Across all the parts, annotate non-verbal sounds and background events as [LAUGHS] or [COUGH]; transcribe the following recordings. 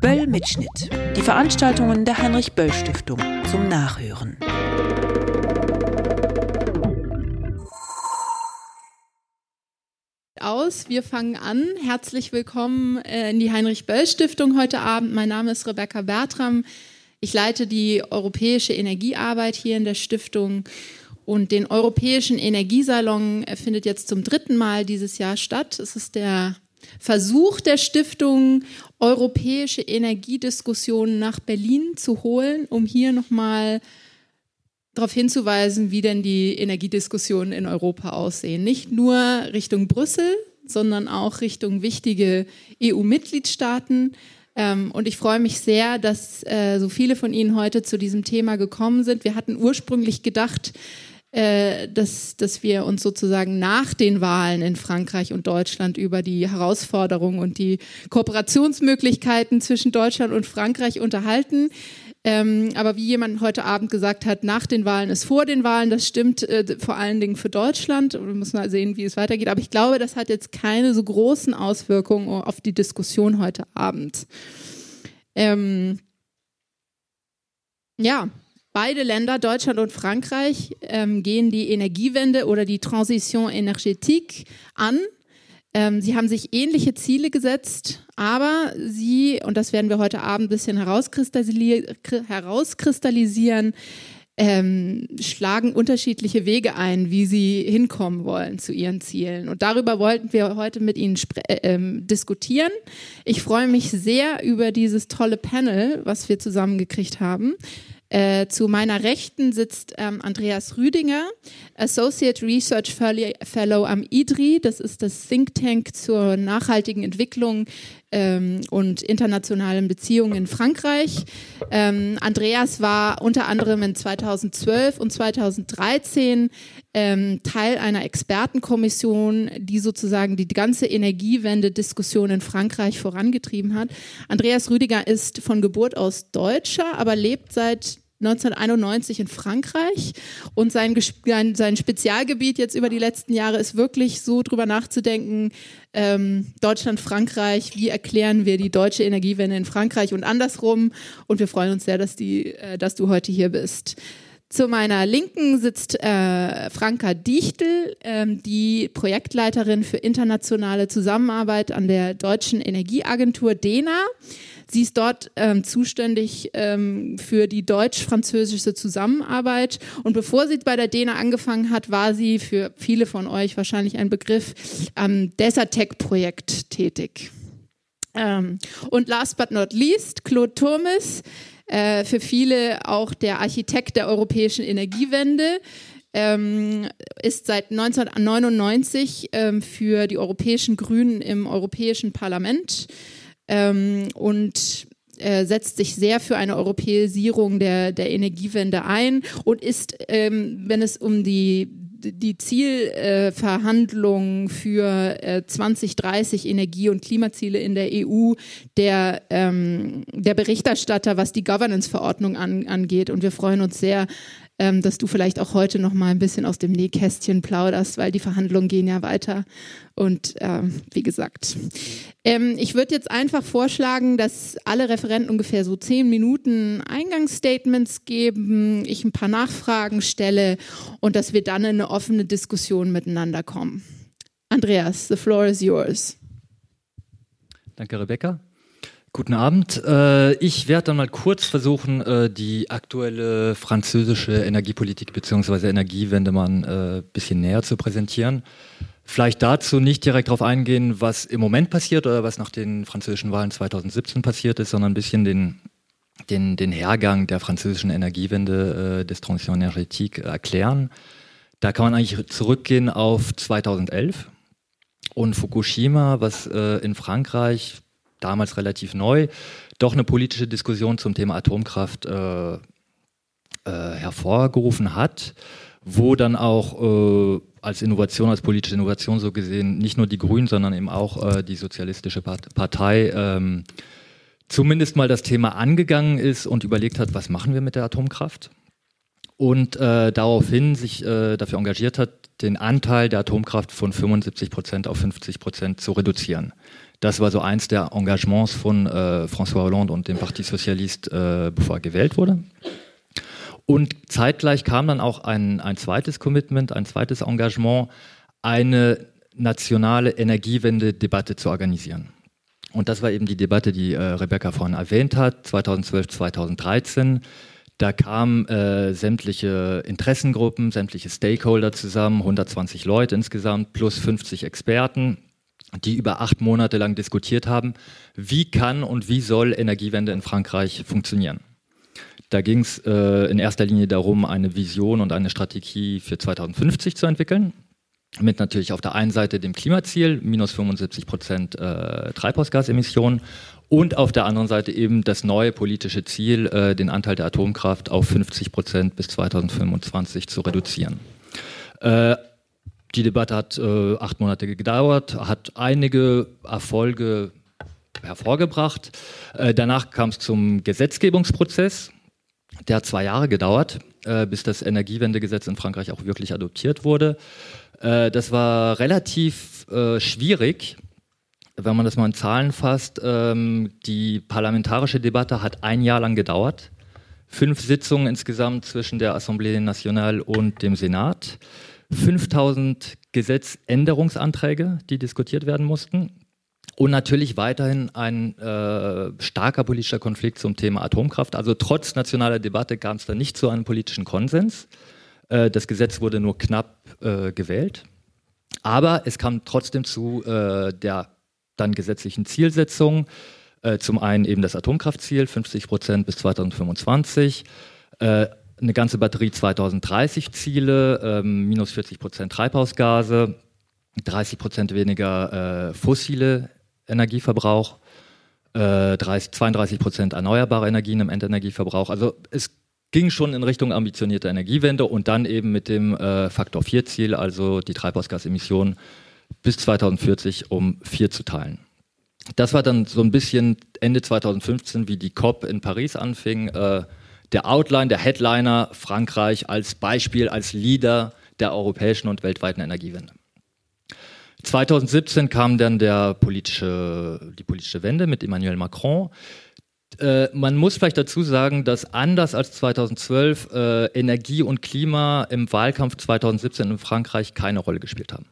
Böll Mitschnitt. Die Veranstaltungen der Heinrich Böll Stiftung zum Nachhören. Aus. Wir fangen an. Herzlich willkommen äh, in die Heinrich Böll Stiftung heute Abend. Mein Name ist Rebecca Bertram. Ich leite die europäische Energiearbeit hier in der Stiftung und den Europäischen Energiesalon findet jetzt zum dritten Mal dieses Jahr statt. Es ist der Versuch der Stiftung, europäische Energiediskussionen nach Berlin zu holen, um hier nochmal darauf hinzuweisen, wie denn die Energiediskussionen in Europa aussehen. Nicht nur Richtung Brüssel, sondern auch Richtung wichtige EU-Mitgliedstaaten. Ähm, und ich freue mich sehr, dass äh, so viele von Ihnen heute zu diesem Thema gekommen sind. Wir hatten ursprünglich gedacht, äh, dass, dass wir uns sozusagen nach den Wahlen in Frankreich und Deutschland über die Herausforderungen und die Kooperationsmöglichkeiten zwischen Deutschland und Frankreich unterhalten. Ähm, aber wie jemand heute Abend gesagt hat, nach den Wahlen ist vor den Wahlen, das stimmt äh, vor allen Dingen für Deutschland. Wir müssen mal sehen, wie es weitergeht. Aber ich glaube, das hat jetzt keine so großen Auswirkungen auf die Diskussion heute Abend. Ähm, ja, Beide Länder, Deutschland und Frankreich, ähm, gehen die Energiewende oder die Transition énergétique an. Ähm, sie haben sich ähnliche Ziele gesetzt, aber sie, und das werden wir heute Abend ein bisschen herauskristallisieren, ähm, schlagen unterschiedliche Wege ein, wie sie hinkommen wollen zu ihren Zielen. Und darüber wollten wir heute mit Ihnen äh, ähm, diskutieren. Ich freue mich sehr über dieses tolle Panel, was wir zusammengekriegt haben. Äh, zu meiner Rechten sitzt ähm, Andreas Rüdinger, Associate Research Fellow am IDRI. Das ist das Think Tank zur nachhaltigen Entwicklung ähm, und internationalen Beziehungen in Frankreich. Ähm, Andreas war unter anderem in 2012 und 2013 ähm, Teil einer Expertenkommission, die sozusagen die ganze Energiewende-Diskussion in Frankreich vorangetrieben hat. Andreas Rüdiger ist von Geburt aus Deutscher, aber lebt seit 1991 in Frankreich und sein, sein Spezialgebiet jetzt über die letzten Jahre ist wirklich so drüber nachzudenken, ähm, Deutschland, Frankreich, wie erklären wir die deutsche Energiewende in Frankreich und andersrum und wir freuen uns sehr, dass, die, äh, dass du heute hier bist. Zu meiner Linken sitzt äh, Franka Dichtel, ähm, die Projektleiterin für internationale Zusammenarbeit an der Deutschen Energieagentur DENA. Sie ist dort ähm, zuständig ähm, für die deutsch-französische Zusammenarbeit. Und bevor sie bei der DENA angefangen hat, war sie für viele von euch wahrscheinlich ein Begriff am Desertec-Projekt tätig. Ähm, und last but not least, Claude Turmes äh, für viele auch der Architekt der europäischen Energiewende. Ähm, ist seit 1999 ähm, für die europäischen Grünen im Europäischen Parlament ähm, und äh, setzt sich sehr für eine Europäisierung der, der Energiewende ein und ist, ähm, wenn es um die die Zielverhandlungen äh, für äh, 2030 Energie- und Klimaziele in der EU der, ähm, der Berichterstatter, was die Governance-Verordnung an, angeht. Und wir freuen uns sehr, ähm, dass du vielleicht auch heute noch mal ein bisschen aus dem Nähkästchen plauderst, weil die Verhandlungen gehen ja weiter. Und ähm, wie gesagt, ähm, ich würde jetzt einfach vorschlagen, dass alle Referenten ungefähr so zehn Minuten Eingangsstatements geben, ich ein paar Nachfragen stelle und dass wir dann in eine offene Diskussion miteinander kommen. Andreas, the floor is yours. Danke, Rebecca. Guten Abend. Äh, ich werde dann mal kurz versuchen, äh, die aktuelle französische Energiepolitik bzw. Energiewende mal ein äh, bisschen näher zu präsentieren. Vielleicht dazu nicht direkt darauf eingehen, was im Moment passiert oder was nach den französischen Wahlen 2017 passiert ist, sondern ein bisschen den, den, den Hergang der französischen Energiewende des Transition Energetique erklären. Da kann man eigentlich zurückgehen auf 2011 und Fukushima, was in Frankreich damals relativ neu, doch eine politische Diskussion zum Thema Atomkraft äh, äh, hervorgerufen hat, wo dann auch äh, als Innovation, als politische Innovation so gesehen, nicht nur die Grünen, sondern eben auch äh, die Sozialistische Partei ähm, zumindest mal das Thema angegangen ist und überlegt hat, was machen wir mit der Atomkraft? Und äh, daraufhin sich äh, dafür engagiert hat, den Anteil der Atomkraft von 75 Prozent auf 50 Prozent zu reduzieren. Das war so eins der Engagements von äh, François Hollande und dem Parti Socialiste, äh, bevor er gewählt wurde. Und zeitgleich kam dann auch ein, ein zweites Commitment, ein zweites Engagement, eine nationale Energiewende-Debatte zu organisieren. Und das war eben die Debatte, die äh, Rebecca vorhin erwähnt hat, 2012, 2013. Da kamen äh, sämtliche Interessengruppen, sämtliche Stakeholder zusammen, 120 Leute insgesamt, plus 50 Experten, die über acht Monate lang diskutiert haben, wie kann und wie soll Energiewende in Frankreich funktionieren. Da ging es äh, in erster Linie darum, eine Vision und eine Strategie für 2050 zu entwickeln mit natürlich auf der einen Seite dem Klimaziel, minus 75 Prozent äh, Treibhausgasemissionen und auf der anderen Seite eben das neue politische Ziel, äh, den Anteil der Atomkraft auf 50 Prozent bis 2025 zu reduzieren. Äh, die Debatte hat äh, acht Monate gedauert, hat einige Erfolge hervorgebracht. Äh, danach kam es zum Gesetzgebungsprozess. Der hat zwei Jahre gedauert, äh, bis das Energiewendegesetz in Frankreich auch wirklich adoptiert wurde. Äh, das war relativ äh, schwierig, wenn man das mal in Zahlen fasst. Ähm, die parlamentarische Debatte hat ein Jahr lang gedauert. Fünf Sitzungen insgesamt zwischen der Assemblée Nationale und dem Senat. 5000 Gesetzänderungsanträge, die diskutiert werden mussten. Und natürlich weiterhin ein äh, starker politischer Konflikt zum Thema Atomkraft. Also trotz nationaler Debatte kam es da nicht zu einem politischen Konsens. Äh, das Gesetz wurde nur knapp äh, gewählt. Aber es kam trotzdem zu äh, der dann gesetzlichen Zielsetzung. Äh, zum einen eben das Atomkraftziel, 50 Prozent bis 2025. Äh, eine ganze Batterie 2030 Ziele, ähm, minus 40 Prozent Treibhausgase, 30 Prozent weniger äh, fossile Energieverbrauch, 30, 32 Prozent erneuerbare Energien im Endenergieverbrauch. Also es ging schon in Richtung ambitionierte Energiewende und dann eben mit dem äh, Faktor 4 Ziel, also die Treibhausgasemissionen bis 2040 um vier zu teilen. Das war dann so ein bisschen Ende 2015, wie die COP in Paris anfing. Äh, der Outline, der Headliner Frankreich als Beispiel, als Leader der europäischen und weltweiten Energiewende. 2017 kam dann der politische, die politische Wende mit Emmanuel Macron. Äh, man muss vielleicht dazu sagen, dass anders als 2012 äh, Energie und Klima im Wahlkampf 2017 in Frankreich keine Rolle gespielt haben.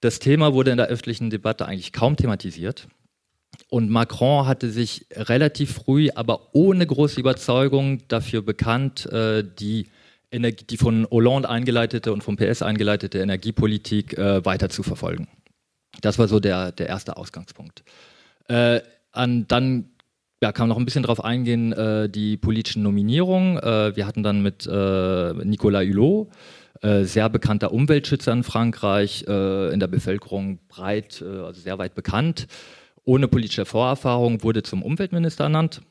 Das Thema wurde in der öffentlichen Debatte eigentlich kaum thematisiert. Und Macron hatte sich relativ früh, aber ohne große Überzeugung dafür bekannt, äh, die, Energie, die von Hollande eingeleitete und vom PS eingeleitete Energiepolitik äh, weiter zu verfolgen. Das war so der, der erste Ausgangspunkt. Äh, an, dann ja, kann man noch ein bisschen darauf eingehen, äh, die politischen Nominierungen. Wir hatten dann mit Nicolas Hulot, sehr bekannter Umweltschützer in Frankreich, in der Bevölkerung breit, also sehr weit bekannt. Ohne politische Vorerfahrung wurde zum Umweltminister ernannt,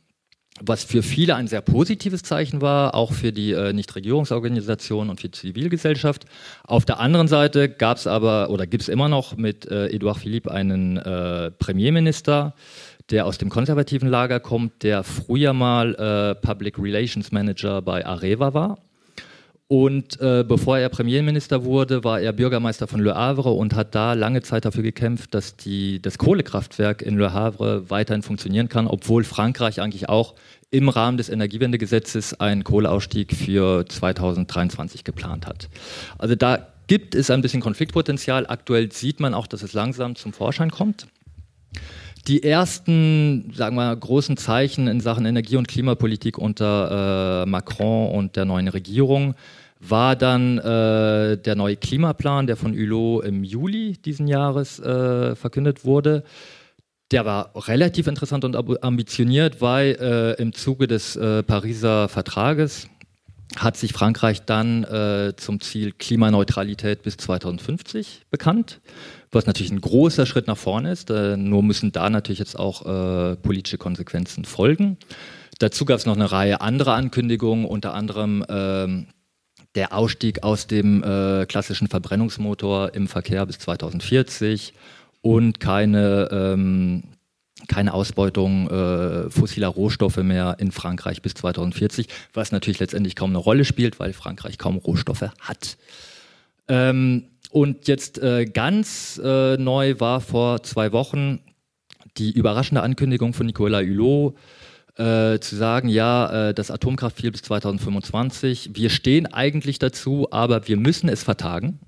was für viele ein sehr positives Zeichen war, auch für die Nichtregierungsorganisationen und für die Zivilgesellschaft. Auf der anderen Seite gab es aber oder gibt es immer noch mit Edouard Philippe einen Premierminister, der aus dem konservativen Lager kommt, der früher mal äh, Public Relations Manager bei Areva war. Und äh, bevor er Premierminister wurde, war er Bürgermeister von Le Havre und hat da lange Zeit dafür gekämpft, dass die, das Kohlekraftwerk in Le Havre weiterhin funktionieren kann, obwohl Frankreich eigentlich auch im Rahmen des Energiewendegesetzes einen Kohleausstieg für 2023 geplant hat. Also da gibt es ein bisschen Konfliktpotenzial. Aktuell sieht man auch, dass es langsam zum Vorschein kommt. Die ersten, sagen wir, großen Zeichen in Sachen Energie- und Klimapolitik unter äh, Macron und der neuen Regierung war dann äh, der neue Klimaplan, der von Hulot im Juli diesen Jahres äh, verkündet wurde. Der war relativ interessant und ambitioniert, weil äh, im Zuge des äh, Pariser Vertrages hat sich Frankreich dann äh, zum Ziel Klimaneutralität bis 2050 bekannt was natürlich ein großer Schritt nach vorne ist. Äh, nur müssen da natürlich jetzt auch politische Konsequenzen folgen. Dazu gab es noch eine Reihe anderer Ankündigungen, unter anderem ähm, der Ausstieg aus dem äh, klassischen Verbrennungsmotor im Verkehr bis 2040 und keine, ähm, keine Ausbeutung äh, fossiler Rohstoffe mehr in Frankreich bis 2040, was natürlich letztendlich kaum eine Rolle spielt, weil Frankreich kaum Rohstoffe hat. Ähm, und jetzt äh, ganz äh, neu war vor zwei Wochen die überraschende Ankündigung von Nicolas Hulot, äh, zu sagen, ja, äh, das Atomkraftziel bis 2025, wir stehen eigentlich dazu, aber wir müssen es vertagen.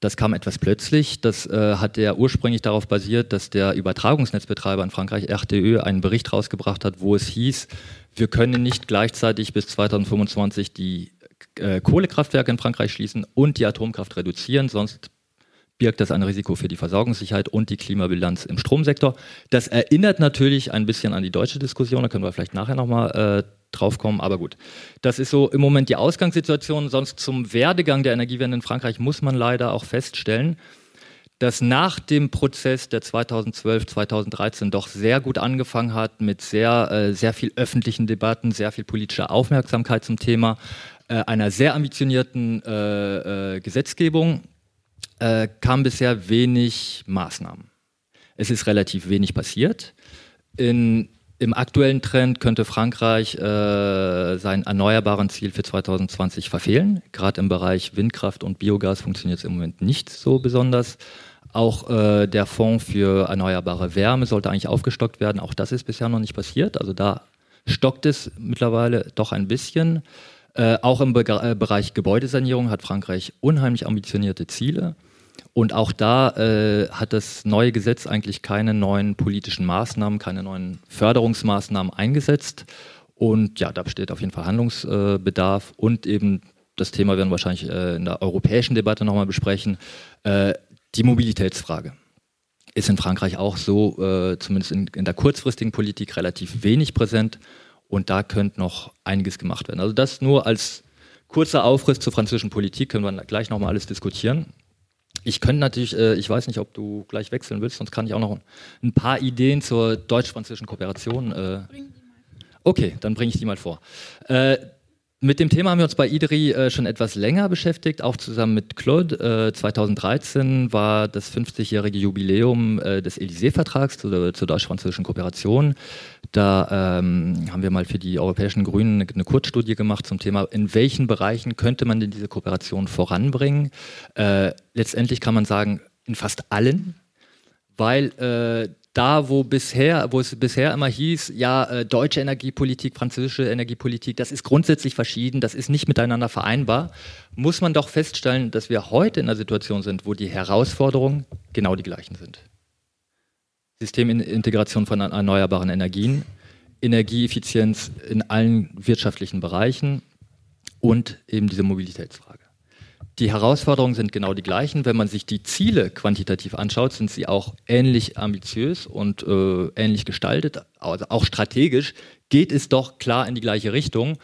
Das kam etwas plötzlich. Das äh, hat ja ursprünglich darauf basiert, dass der Übertragungsnetzbetreiber in Frankreich, RTE, einen Bericht rausgebracht hat, wo es hieß, wir können nicht gleichzeitig bis 2025 die äh, Kohlekraftwerke in Frankreich schließen und die Atomkraft reduzieren, sonst birgt das ein Risiko für die Versorgungssicherheit und die Klimabilanz im Stromsektor. Das erinnert natürlich ein bisschen an die deutsche Diskussion, da können wir vielleicht nachher nochmal äh, drauf kommen, aber gut. Das ist so im Moment die Ausgangssituation. Sonst zum Werdegang der Energiewende in Frankreich muss man leider auch feststellen, dass nach dem Prozess, der 2012, 2013 doch sehr gut angefangen hat, mit sehr, äh, sehr viel öffentlichen Debatten, sehr viel politischer Aufmerksamkeit zum Thema, äh, einer sehr ambitionierten äh, äh Gesetzgebung, äh, kam bisher wenig Maßnahmen. Es ist relativ wenig passiert. In im aktuellen Trend könnte Frankreich äh, sein erneuerbaren Ziel für 2020 verfehlen. Gerade im Bereich Windkraft und Biogas funktioniert es im Moment nicht so besonders. Auch äh, der Fonds für erneuerbare Wärme sollte eigentlich aufgestockt werden. Auch das ist bisher noch nicht passiert. Also da stockt es mittlerweile doch ein bisschen. Äh, auch im Be äh, Bereich Gebäudesanierung hat Frankreich unheimlich ambitionierte Ziele. Und auch da äh, hat das neue Gesetz eigentlich keine neuen politischen Maßnahmen, keine neuen Förderungsmaßnahmen eingesetzt. Und ja, da besteht auf jeden Fall Handlungsbedarf. Und eben das Thema werden wir wahrscheinlich äh, in der europäischen Debatte nochmal besprechen, äh, die Mobilitätsfrage. Ist in Frankreich auch so, äh, zumindest in, in der kurzfristigen Politik, relativ wenig präsent. Und da könnte noch einiges gemacht werden. Also das nur als kurzer Aufriss zur französischen Politik, können wir gleich nochmal alles diskutieren. Ich könnte natürlich, äh, ich weiß nicht, ob du gleich wechseln willst, sonst kann ich auch noch ein paar Ideen zur deutsch-französischen Kooperation. Äh, okay, dann bringe ich die mal vor. Äh, mit dem Thema haben wir uns bei IDRI äh, schon etwas länger beschäftigt, auch zusammen mit Claude. Äh, 2013 war das 50-jährige Jubiläum äh, des Élysée-Vertrags zur, zur deutsch-französischen Kooperation. Da ähm, haben wir mal für die europäischen Grünen eine, eine, Kurzstudie gemacht zum Thema, in welchen Bereichen könnte man denn diese Kooperation voranbringen. Äh, letztendlich kann man sagen, in fast allen, weil äh, da, wo bisher, wo es bisher immer hieß, ja, äh, deutsche Energiepolitik, französische Energiepolitik, das ist grundsätzlich verschieden, das ist nicht miteinander vereinbar, muss man doch feststellen, dass wir heute in einer Situation sind, wo die Herausforderungen genau die gleichen sind. Systemintegration von erneuerbaren Energien, Energieeffizienz in allen wirtschaftlichen Bereichen und eben diese Mobilitätsfrage. Die Herausforderungen sind genau die gleichen. Wenn man sich die Ziele quantitativ anschaut, sind sie auch ähnlich ambitiös und äh, ähnlich gestaltet. Also auch strategisch geht es doch klar in die gleiche Richtung.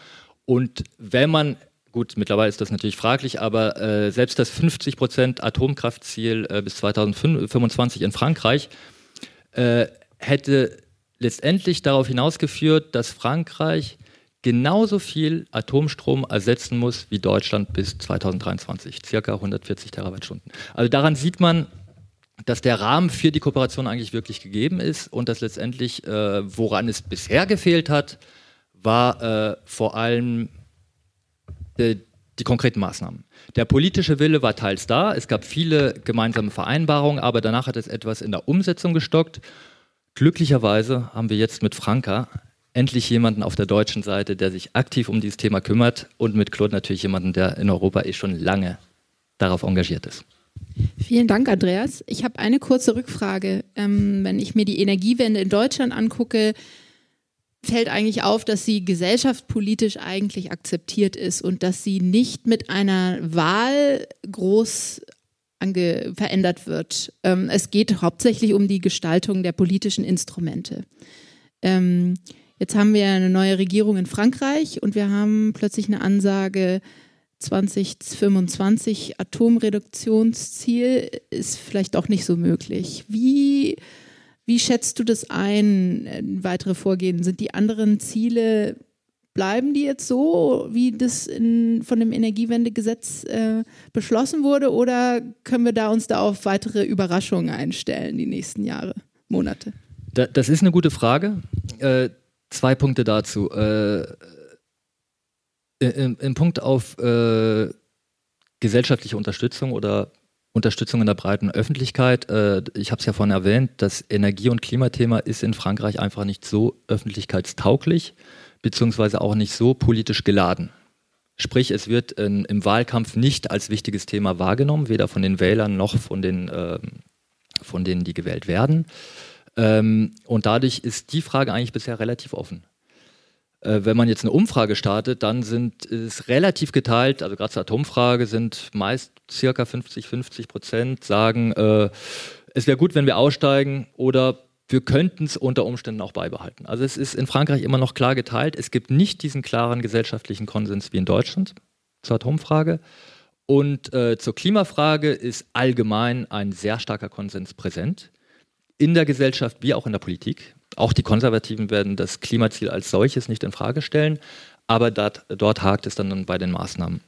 Und wenn man, gut, mittlerweile ist das natürlich fraglich, aber äh, selbst das 50 Prozent Atomkraftziel äh, bis 2025 in Frankreich äh, hätte letztendlich darauf hinausgeführt, dass Frankreich genauso viel Atomstrom ersetzen muss wie Deutschland bis 2023, circa 140 Terawattstunden. Also daran sieht man, dass der Rahmen für die Kooperation eigentlich wirklich gegeben ist und dass letztendlich, äh, woran es bisher gefehlt hat, war äh, vor allem die, die konkreten Maßnahmen. Der politische Wille war teils da, es gab viele gemeinsame Vereinbarungen, aber danach hat es etwas in der Umsetzung gestockt. Glücklicherweise haben wir jetzt mit Franka endlich jemanden auf der deutschen Seite, der sich aktiv um dieses Thema kümmert und mit Claude natürlich jemanden, der in Europa eh schon lange darauf engagiert ist. Vielen Dank, Andreas. Ich habe eine kurze Rückfrage. Ähm, wenn ich mir die Energiewende in Deutschland angucke, fällt eigentlich auf, dass sie gesellschaftspolitisch eigentlich akzeptiert ist und dass sie nicht mit einer Wahl groß verändert wird. Ähm, es geht hauptsächlich um die Gestaltung der politischen Instrumente. Ähm, Jetzt haben wir eine neue Regierung in Frankreich und wir haben plötzlich eine Ansage, 2025 Atomreduktionsziel ist vielleicht auch nicht so möglich. Wie, wie schätzt du das ein, weitere Vorgehen? Sind die anderen Ziele, bleiben die jetzt so, wie das in, von dem Energiewendegesetz äh, beschlossen wurde, oder können wir da uns da auf weitere Überraschungen einstellen die nächsten Jahre, Monate? das ist eine gute Frage. Zwei Punkte dazu. Äh, im, im, Punkt auf äh, gesellschaftliche Unterstützung oder Unterstützung in der breiten Öffentlichkeit. Äh, ich habe es ja vorhin erwähnt, das Energie- und Klimathema ist in Frankreich einfach nicht so öffentlichkeitstauglich, beziehungsweise auch nicht so politisch geladen. Sprich, es wird in, im Wahlkampf nicht als wichtiges Thema wahrgenommen, weder von den Wählern noch von, den, äh, von denen, die gewählt werden. Ähm, und dadurch ist die Frage eigentlich bisher relativ offen. Äh, wenn man jetzt eine Umfrage startet, dann sind es relativ geteilt, also gerade zur Atomfrage sind meist circa 50, 50 Prozent sagen, äh, es wäre gut, wenn wir aussteigen oder wir könnten es unter Umständen auch beibehalten. Also es ist in Frankreich immer noch klar geteilt. Es gibt nicht diesen klaren gesellschaftlichen Konsens wie in Deutschland zur Atomfrage. Und äh, zur Klimafrage ist allgemein ein sehr starker Konsens präsent. In der Gesellschaft wie auch in der Politik. Auch die Konservativen werden das Klimaziel als solches nicht in Frage stellen, aber dat, dort hakt es dann bei den Maßnahmen.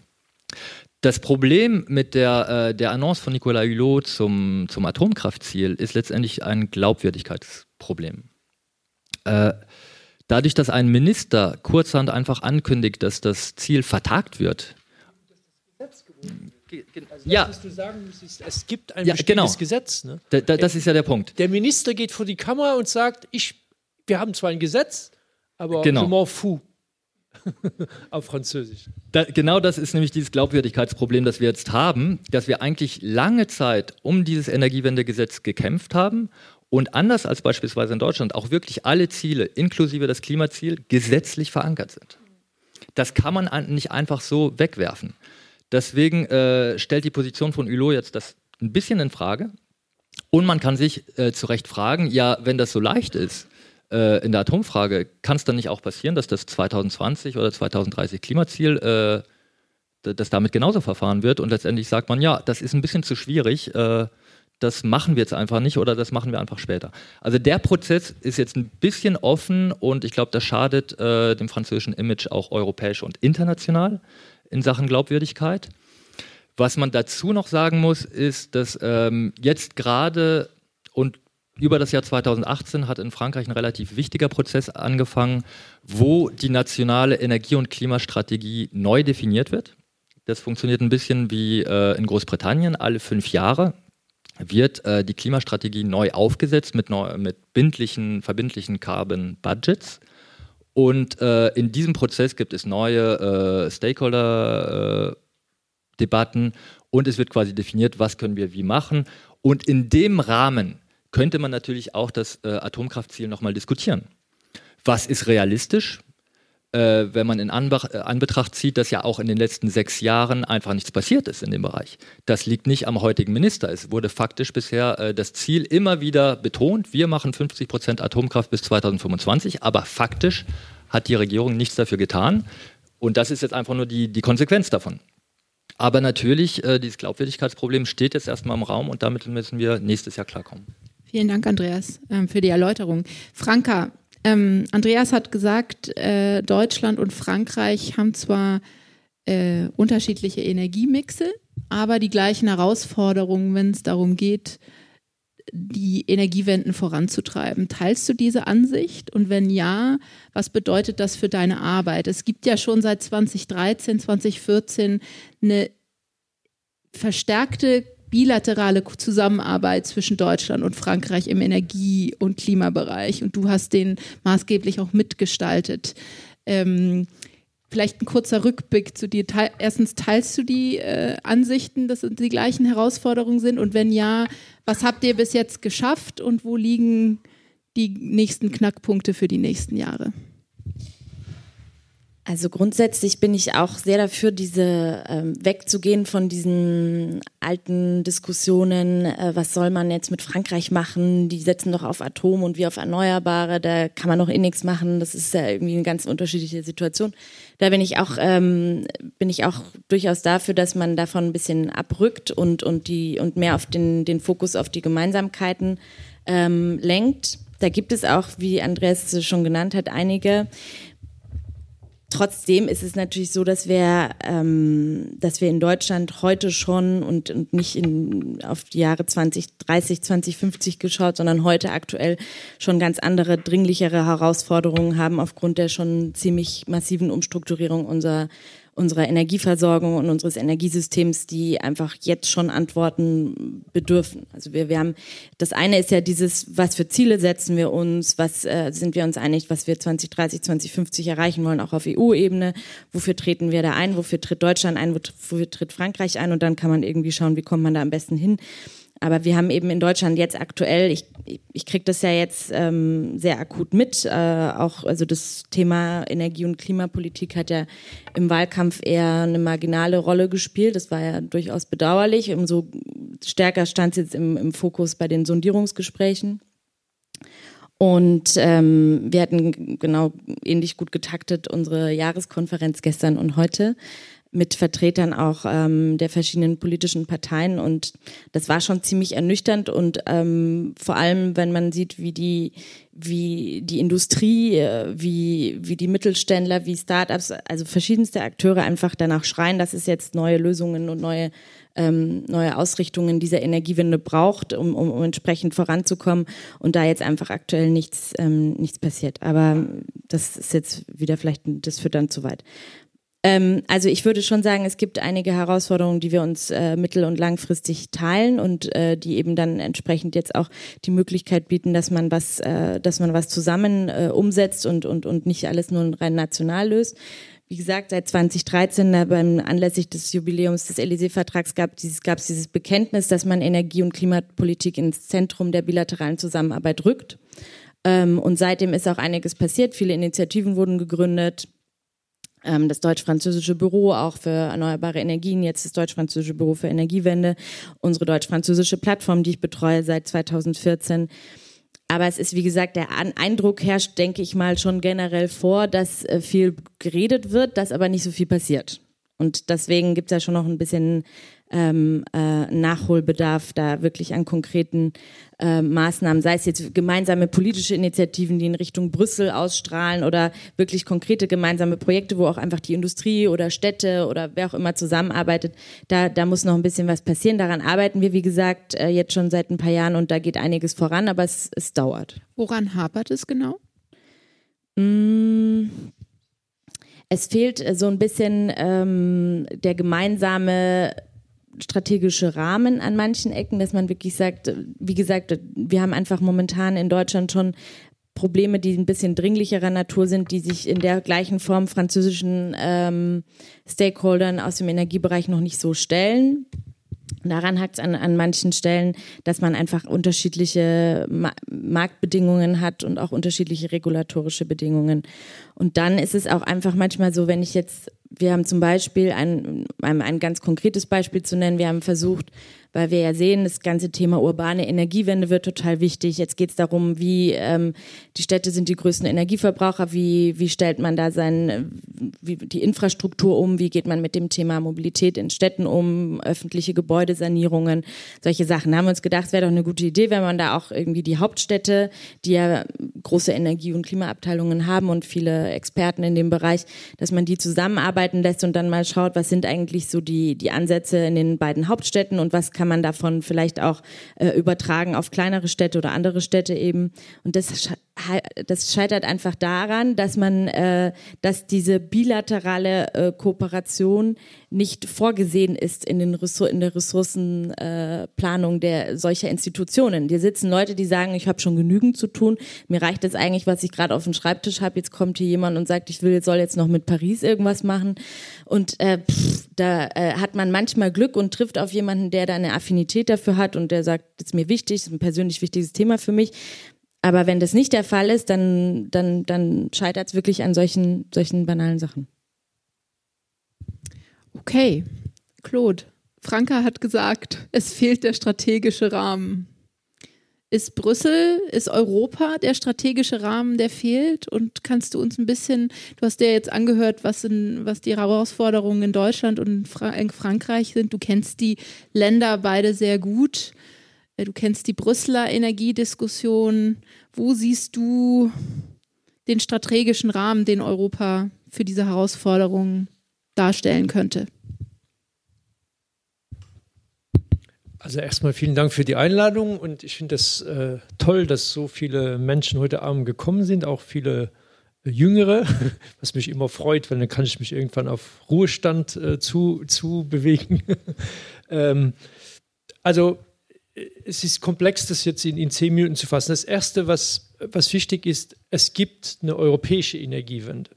Das Problem mit der, äh, der Annonce von Nicolas Hulot zum, zum Atomkraftziel ist letztendlich ein Glaubwürdigkeitsproblem. Äh, dadurch, dass ein Minister kurzhand einfach ankündigt, dass das Ziel vertagt wird, also ja. du sagen müsstest, es gibt ein ja, bestimmtes genau. Gesetz. Ne? Da, da, das ist ja der Punkt. Der Minister geht vor die Kamera und sagt, ich, wir haben zwar ein Gesetz, aber genau. je m'en fous. [LAUGHS] Auf Französisch. Da, genau das ist nämlich dieses Glaubwürdigkeitsproblem, das wir jetzt haben, dass wir eigentlich lange Zeit um dieses Energiewendegesetz gekämpft haben und anders als beispielsweise in Deutschland auch wirklich alle Ziele, inklusive das Klimaziel, gesetzlich verankert sind. Das kann man nicht einfach so wegwerfen. Deswegen äh, stellt die Position von Hulot jetzt das ein bisschen in Frage. Und man kann sich äh, zu Recht fragen, ja, wenn das so leicht ist äh, in der Atomfrage, kann es dann nicht auch passieren, dass das 2020 oder 2030 Klimaziel, äh, dass damit genauso verfahren wird und letztendlich sagt man, ja, das ist ein bisschen zu schwierig, äh, das machen wir jetzt einfach nicht oder das machen wir einfach später. Also der Prozess ist jetzt ein bisschen offen und ich glaube, das schadet äh, dem französischen Image auch europäisch und international in Sachen Glaubwürdigkeit. Was man dazu noch sagen muss, ist, dass ähm, jetzt gerade und über das Jahr 2018 hat in Frankreich ein relativ wichtiger Prozess angefangen, wo die nationale Energie- und Klimastrategie neu definiert wird. Das funktioniert ein bisschen wie äh, in Großbritannien. Alle fünf Jahre wird äh, die Klimastrategie neu aufgesetzt mit, neu, mit bindlichen, verbindlichen Carbon Budgets. Und äh, in diesem Prozess gibt es neue äh, Stakeholder-Debatten äh, und es wird quasi definiert, was können wir wie machen. Und in dem Rahmen könnte man natürlich auch das äh, Atomkraftziel nochmal diskutieren. Was ist realistisch? Äh, wenn man in Anbach, äh, Anbetracht zieht, dass ja auch in den letzten sechs Jahren einfach nichts passiert ist in dem Bereich. Das liegt nicht am heutigen Minister. Es wurde faktisch bisher äh, das Ziel immer wieder betont, wir machen 50 Prozent Atomkraft bis 2025, aber faktisch hat die Regierung nichts dafür getan. Und das ist jetzt einfach nur die, die Konsequenz davon. Aber natürlich, äh, dieses Glaubwürdigkeitsproblem steht jetzt erstmal im Raum und damit müssen wir nächstes Jahr klarkommen. Vielen Dank, Andreas, ähm, für die Erläuterung. Franka, ähm, Andreas hat gesagt, äh, Deutschland und Frankreich haben zwar äh, unterschiedliche Energiemixe, aber die gleichen Herausforderungen, wenn es darum geht, die Energiewenden voranzutreiben. Teilst du diese Ansicht? Und wenn ja, was bedeutet das für deine Arbeit? Es gibt ja schon seit 2013, 2014 eine verstärkte bilaterale Zusammenarbeit zwischen Deutschland und Frankreich im Energie- und Klimabereich. Und du hast den maßgeblich auch mitgestaltet. Ähm, vielleicht ein kurzer Rückblick zu dir. Teil, erstens, teilst du die äh, Ansichten, dass es die gleichen Herausforderungen sind? Und wenn ja, was habt ihr bis jetzt geschafft und wo liegen die nächsten Knackpunkte für die nächsten Jahre? Also grundsätzlich bin ich auch sehr dafür, diese ähm, wegzugehen von diesen alten Diskussionen, äh, was soll man jetzt mit Frankreich machen? Die setzen doch auf Atom und wir auf Erneuerbare, da kann man noch eh nichts machen. Das ist ja irgendwie eine ganz unterschiedliche Situation. Da bin ich auch, ähm, bin ich auch durchaus dafür, dass man davon ein bisschen abrückt und, und die und mehr auf den, den Fokus auf die Gemeinsamkeiten ähm, lenkt. Da gibt es auch, wie Andreas schon genannt hat, einige. Trotzdem ist es natürlich so, dass wir, ähm, dass wir in Deutschland heute schon und, und nicht in, auf die Jahre 2030, 2050 geschaut, sondern heute aktuell schon ganz andere, dringlichere Herausforderungen haben aufgrund der schon ziemlich massiven Umstrukturierung unserer, unserer Energieversorgung und unseres Energiesystems, die einfach jetzt schon Antworten bedürfen. Also wir, wir haben, das eine ist ja dieses, was für Ziele setzen wir uns, was äh, sind wir uns einig, was wir 2030, 2050 erreichen wollen, auch auf EU-Ebene, wofür treten wir da ein, wofür tritt Deutschland ein, wofür tritt Frankreich ein und dann kann man irgendwie schauen, wie kommt man da am besten hin. Aber wir haben eben in Deutschland jetzt aktuell, ich, ich kriege das ja jetzt ähm, sehr akut mit, äh, auch also das Thema Energie- und Klimapolitik hat ja im Wahlkampf eher eine marginale Rolle gespielt. Das war ja durchaus bedauerlich. Umso stärker stand es jetzt im, im Fokus bei den Sondierungsgesprächen. Und ähm, wir hatten genau ähnlich gut getaktet unsere Jahreskonferenz gestern und heute mit Vertretern auch ähm, der verschiedenen politischen Parteien und das war schon ziemlich ernüchternd und ähm, vor allem, wenn man sieht, wie die wie die Industrie, äh, wie wie die Mittelständler, wie Startups, also verschiedenste Akteure einfach danach schreien, dass es jetzt neue Lösungen und neue ähm, neue Ausrichtungen dieser Energiewende braucht, um, um, um entsprechend voranzukommen und da jetzt einfach aktuell nichts ähm, nichts passiert. Aber das ist jetzt wieder vielleicht das führt dann zu weit. Ähm, also ich würde schon sagen, es gibt einige Herausforderungen, die wir uns äh, mittel- und langfristig teilen und äh, die eben dann entsprechend jetzt auch die Möglichkeit bieten, dass man was, äh, dass man was zusammen äh, umsetzt und, und, und nicht alles nur rein national löst. Wie gesagt, seit 2013 äh, beim anlässlich des Jubiläums des Élysée-Vertrags gab es dieses, dieses Bekenntnis, dass man Energie- und Klimapolitik ins Zentrum der bilateralen Zusammenarbeit rückt. Ähm, und seitdem ist auch einiges passiert. Viele Initiativen wurden gegründet das deutsch-französische Büro auch für erneuerbare Energien, jetzt das deutsch-französische Büro für Energiewende, unsere deutsch-französische Plattform, die ich betreue seit 2014. Aber es ist, wie gesagt, der Eindruck herrscht, denke ich mal, schon generell vor, dass äh, viel geredet wird, dass aber nicht so viel passiert. Und deswegen gibt es ja schon noch ein bisschen ähm, äh, Nachholbedarf da wirklich an konkreten äh, Maßnahmen, sei es jetzt gemeinsame politische Initiativen, die in Richtung Brüssel ausstrahlen oder wirklich konkrete gemeinsame Projekte, wo auch einfach die Industrie oder Städte oder wer auch immer zusammenarbeitet. Da, da muss noch ein bisschen was passieren. Daran arbeiten wir, wie gesagt, äh, jetzt schon seit ein paar Jahren und da geht einiges voran, aber es, es dauert. Woran hapert es genau? Mmh es fehlt so ein bisschen ähm, der gemeinsame strategische Rahmen an manchen Ecken, dass man wirklich sagt, wie gesagt, wir haben einfach momentan in Deutschland schon Probleme, die ein bisschen dringlicherer Natur sind, die sich in der gleichen Form französischen ähm, Stakeholdern aus dem Energiebereich noch nicht so stellen. Daran hakt es an, an manchen Stellen, dass man einfach unterschiedliche Ma Marktbedingungen hat und auch unterschiedliche regulatorische Bedingungen. Und dann ist es auch einfach manchmal so, wenn ich jetzt wir haben zum Beispiel ein, ein, ein ganz konkretes Beispiel zu nennen. Wir haben versucht, weil wir ja sehen, das ganze Thema urbane Energiewende wird total wichtig. Jetzt geht es darum, wie ähm, die Städte sind die größten Energieverbraucher, wie, wie stellt man da sein, wie, die Infrastruktur um, wie geht man mit dem Thema Mobilität in Städten um, öffentliche Gebäudesanierungen, solche Sachen. Da haben wir uns gedacht, es wäre doch eine gute Idee, wenn man da auch irgendwie die Hauptstädte, die ja große Energie- und Klimaabteilungen haben und viele Experten in dem Bereich, dass man die zusammenarbeiten lässt und dann mal schaut, was sind eigentlich so die, die Ansätze in den beiden Hauptstädten und was kann man davon vielleicht auch äh, übertragen auf kleinere Städte oder andere Städte eben. Und das, das scheitert einfach daran, dass man, äh, dass diese bilaterale äh, Kooperation nicht vorgesehen ist in, den Ressour in der Ressourcenplanung äh, der solcher Institutionen. Hier sitzen Leute, die sagen, ich habe schon genügend zu tun, mir reicht es eigentlich, was ich gerade auf dem Schreibtisch habe. Jetzt kommt hier jemand und sagt, ich will, soll jetzt noch mit Paris irgendwas machen. Und äh, pff, da äh, hat man manchmal Glück und trifft auf jemanden, der da eine Affinität dafür hat und der sagt, das ist mir wichtig, das ist ein persönlich wichtiges Thema für mich. Aber wenn das nicht der Fall ist, dann, dann, dann scheitert es wirklich an solchen, solchen banalen Sachen. Okay, Claude, Franka hat gesagt, es fehlt der strategische Rahmen. Ist Brüssel, ist Europa der strategische Rahmen, der fehlt? Und kannst du uns ein bisschen, du hast dir jetzt angehört, was, in, was die Herausforderungen in Deutschland und in, Fra in Frankreich sind. Du kennst die Länder beide sehr gut. Äh, du kennst die Brüsseler Energiediskussion. Wo siehst du den strategischen Rahmen, den Europa für diese Herausforderungen darstellen könnte? Also erstmal vielen Dank für die Einladung und ich finde es äh, toll, dass so viele Menschen heute Abend gekommen sind, auch viele Jüngere, [LAUGHS] was mich immer freut, weil dann kann ich mich irgendwann auf Ruhestand äh, zu, zu bewegen. [LAUGHS] ähm, also es ist komplex, das jetzt in, in zehn Minuten zu fassen. Das Erste, was, was wichtig ist, es gibt eine europäische Energiewende,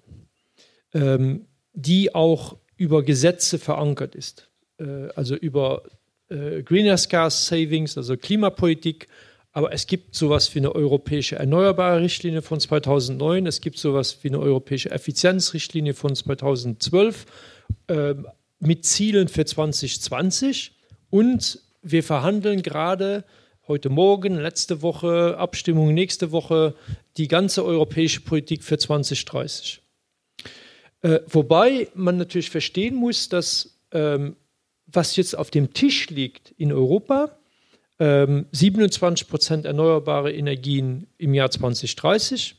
ähm, die auch über Gesetze verankert ist. Äh, also über äh, Greenhouse Gas Savings, also Klimapolitik. Aber es gibt sowas wie eine europäische Erneuerbare Richtlinie von 2009. Es gibt sowas wie eine europäische Effizienzrichtlinie von 2012 äh, mit Zielen für 2020 und wir verhandeln gerade heute Morgen, letzte Woche, Abstimmung nächste Woche, die ganze europäische Politik für 2030. Äh, wobei man natürlich verstehen muss, dass ähm, was jetzt auf dem Tisch liegt in Europa, ähm, 27 Prozent erneuerbare Energien im Jahr 2030,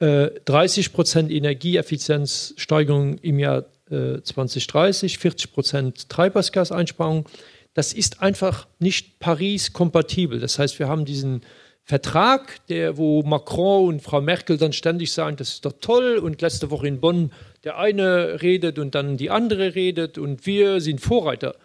äh, 30 Prozent Energieeffizienzsteigerung im Jahr äh, 2030, 40 Prozent Treibhausgaseinsparung das ist einfach nicht Paris-kompatibel. Das heißt, wir haben diesen Vertrag, der, wo Macron und Frau Merkel dann ständig sagen, das ist doch toll und letzte Woche in Bonn der eine redet und dann die andere redet und wir sind Vorreiter.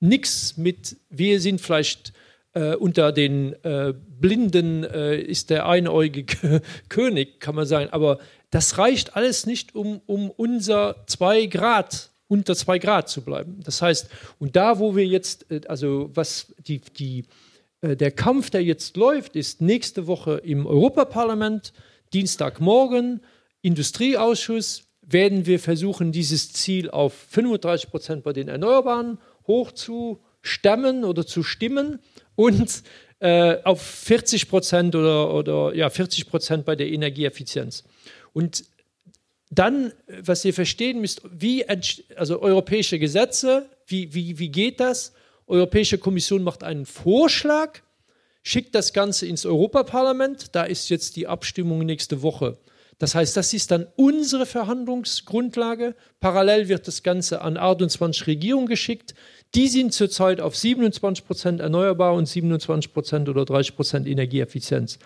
Nix mit, wir sind vielleicht äh, unter den äh, Blinden äh, ist der einäugige [LAUGHS] König, kann man sagen, aber das reicht alles nicht, um, um unser 2 Grad unter zwei Grad zu bleiben. Das heißt, und da, wo wir jetzt, äh, also was die, die, äh, der Kampf, der jetzt läuft, ist nächste Woche im Europaparlament, Dienstagmorgen, Industrieausschuss, werden wir versuchen, dieses Ziel auf 35 Prozent bei den Erneuerbaren hochzustemmen oder zu stimmen und äh, auf 40 Prozent oder, oder ja, 40 Prozent bei der Energieeffizienz. Und dann, was ihr verstehen müsst, wie, also europäische Gesetze, wie, wie, wie geht das? Europäische Kommission macht einen Vorschlag, schickt das Ganze ins Europaparlament, da ist jetzt die Abstimmung nächste Woche. Das heißt, das ist dann unsere Verhandlungsgrundlage. Parallel wird das Ganze an 28 Regierungen geschickt. Die sind zurzeit auf 27 Prozent erneuerbar und 27 Prozent oder 30 Prozent Energieeffizienz.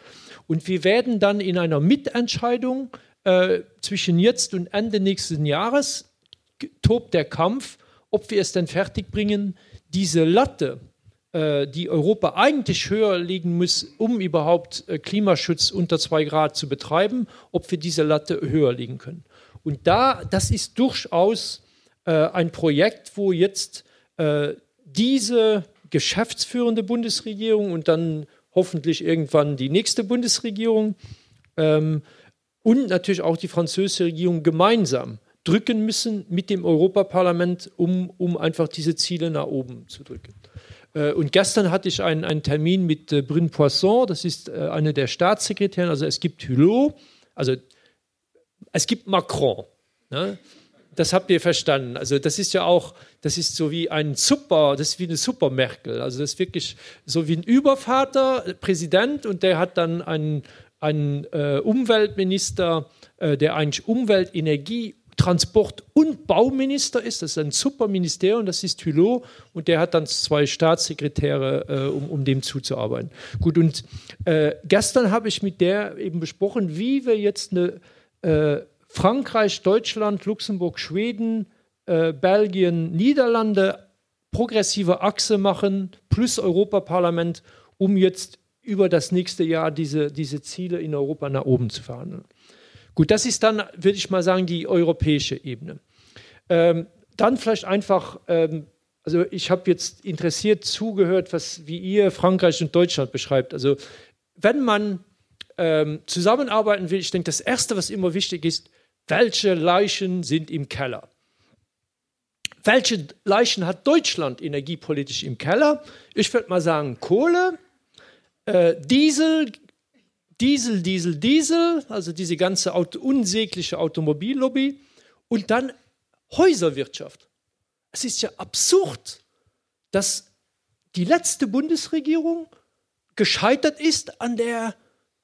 Und wir werden dann in einer Mitentscheidung äh, zwischen jetzt und Ende nächsten Jahres tobt der Kampf, ob wir es denn fertigbringen, diese Latte, äh, die Europa eigentlich höher legen muss, um überhaupt äh, Klimaschutz unter zwei Grad zu betreiben, ob wir diese Latte höher legen können. Und da, das ist durchaus äh, ein Projekt, wo jetzt äh, diese geschäftsführende Bundesregierung und dann hoffentlich irgendwann die nächste Bundesregierung ähm, und natürlich auch die französische Regierung gemeinsam drücken müssen mit dem Europaparlament, um, um einfach diese Ziele nach oben zu drücken. Äh, und gestern hatte ich einen, einen Termin mit äh, Brune Poisson, das ist äh, eine der Staatssekretäre. Also es gibt Hulot, also es gibt Macron. Ne? Das habt ihr verstanden. Also das ist ja auch, das ist so wie ein Super, das ist wie eine Super Merkel. Also das ist wirklich so wie ein Übervater, Präsident, und der hat dann einen, einen äh, Umweltminister, äh, der eigentlich Umwelt, Energie, Transport und Bauminister ist. Das ist ein super Ministerium, das ist Hulot und der hat dann zwei Staatssekretäre, äh, um, um dem zuzuarbeiten. Gut, und äh, gestern habe ich mit der eben besprochen, wie wir jetzt eine äh, Frankreich, Deutschland, Luxemburg, Schweden, äh, Belgien, Niederlande progressive Achse machen, plus Europaparlament, um jetzt über das nächste Jahr diese, diese Ziele in Europa nach oben zu verhandeln. Gut, das ist dann, würde ich mal sagen, die europäische Ebene. Ähm, dann vielleicht einfach, ähm, also ich habe jetzt interessiert zugehört, was, wie ihr Frankreich und Deutschland beschreibt. Also wenn man ähm, zusammenarbeiten will, ich denke, das Erste, was immer wichtig ist, welche Leichen sind im Keller? Welche Leichen hat Deutschland energiepolitisch im Keller? Ich würde mal sagen Kohle, äh, Diesel, Diesel, Diesel, Diesel, also diese ganze Auto, unsägliche Automobillobby und dann Häuserwirtschaft. Es ist ja absurd, dass die letzte Bundesregierung gescheitert ist an der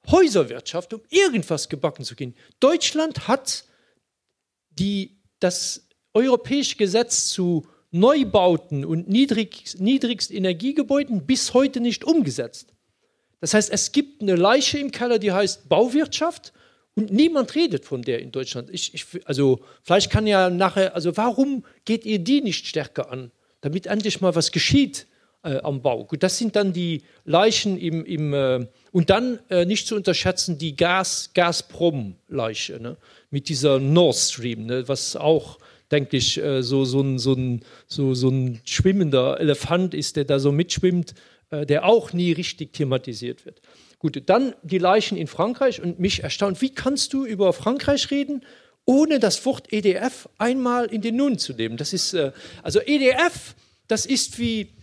Häuserwirtschaft, um irgendwas gebacken zu gehen. Deutschland hat die, das europäische Gesetz zu Neubauten und niedrig, Niedrigstenergiegebäuden bis heute nicht umgesetzt. Das heißt, es gibt eine Leiche im Keller, die heißt Bauwirtschaft Und niemand redet von der in Deutschland. Ich, ich, also vielleicht kann ja nachher, also warum geht ihr die nicht stärker an, damit endlich mal was geschieht äh, am Bau? Gut, das sind dann die Leichen im, im äh, und dann äh, nicht zu unterschätzen die Gas, Gazprom-Leiche ne? mit dieser Nord Stream, ne? was auch denke ich, äh, so, so, ein, so, ein, so, so ein schwimmender Elefant ist, der da so mitschwimmt, der auch nie richtig thematisiert wird. Gut, dann die Leichen in Frankreich und mich erstaunt, wie kannst du über Frankreich reden, ohne das Wort EDF einmal in den Nun zu nehmen? Das ist, äh, also EDF, das ist wie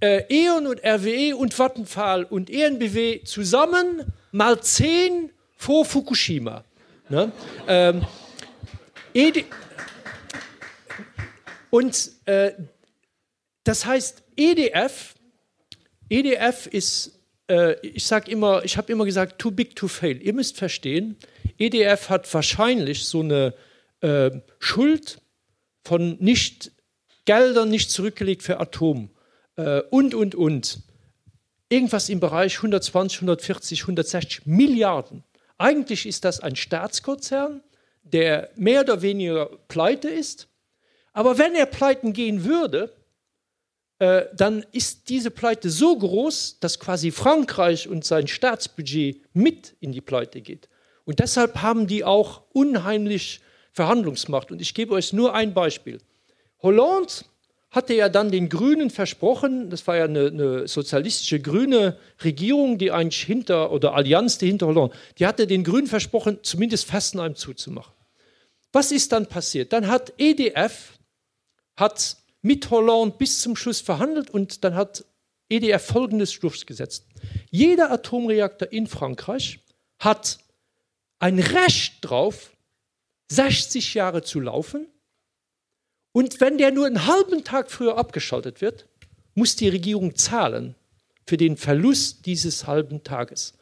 äh, E.ON und RWE und Vattenfall und ENBW zusammen mal zehn vor Fukushima. Ne? Ähm, ED und äh, das heißt, EDF, EDF ist äh, ich sage immer, ich habe immer gesagt, too big to fail. Ihr müsst verstehen, EDF hat wahrscheinlich so eine äh, Schuld von nicht Geldern nicht zurückgelegt für Atom äh, und und und irgendwas im Bereich 120, 140, 160 Milliarden. Eigentlich ist das ein Staatskonzern, der mehr oder weniger pleite ist. Aber wenn er pleiten gehen würde, äh, dann ist diese Pleite so groß, dass quasi Frankreich und sein Staatsbudget mit in die Pleite geht. Und deshalb haben die auch unheimlich Verhandlungsmacht. Und ich gebe euch nur ein Beispiel. Hollande hatte ja dann den Grünen versprochen, das war ja eine, eine, sozialistische grüne Regierung, die eigentlich hinter, oder Allianz, die hinter Hollande, die hatte den Grünen versprochen, zumindest Fessenheim zuzumachen. Was ist dann passiert? Dann hat EDF, hat mit Hollande bis zum Schluss verhandelt und dann hat EDF folgendes durchgesetzt. Jeder Atomreaktor in Frankreich hat ein Recht drauf, 60 Jahre zu laufen. Und wenn der nur einen halben Tag früher abgeschaltet wird, muss die Regierung zahlen für den Verlust dieses halben Tages.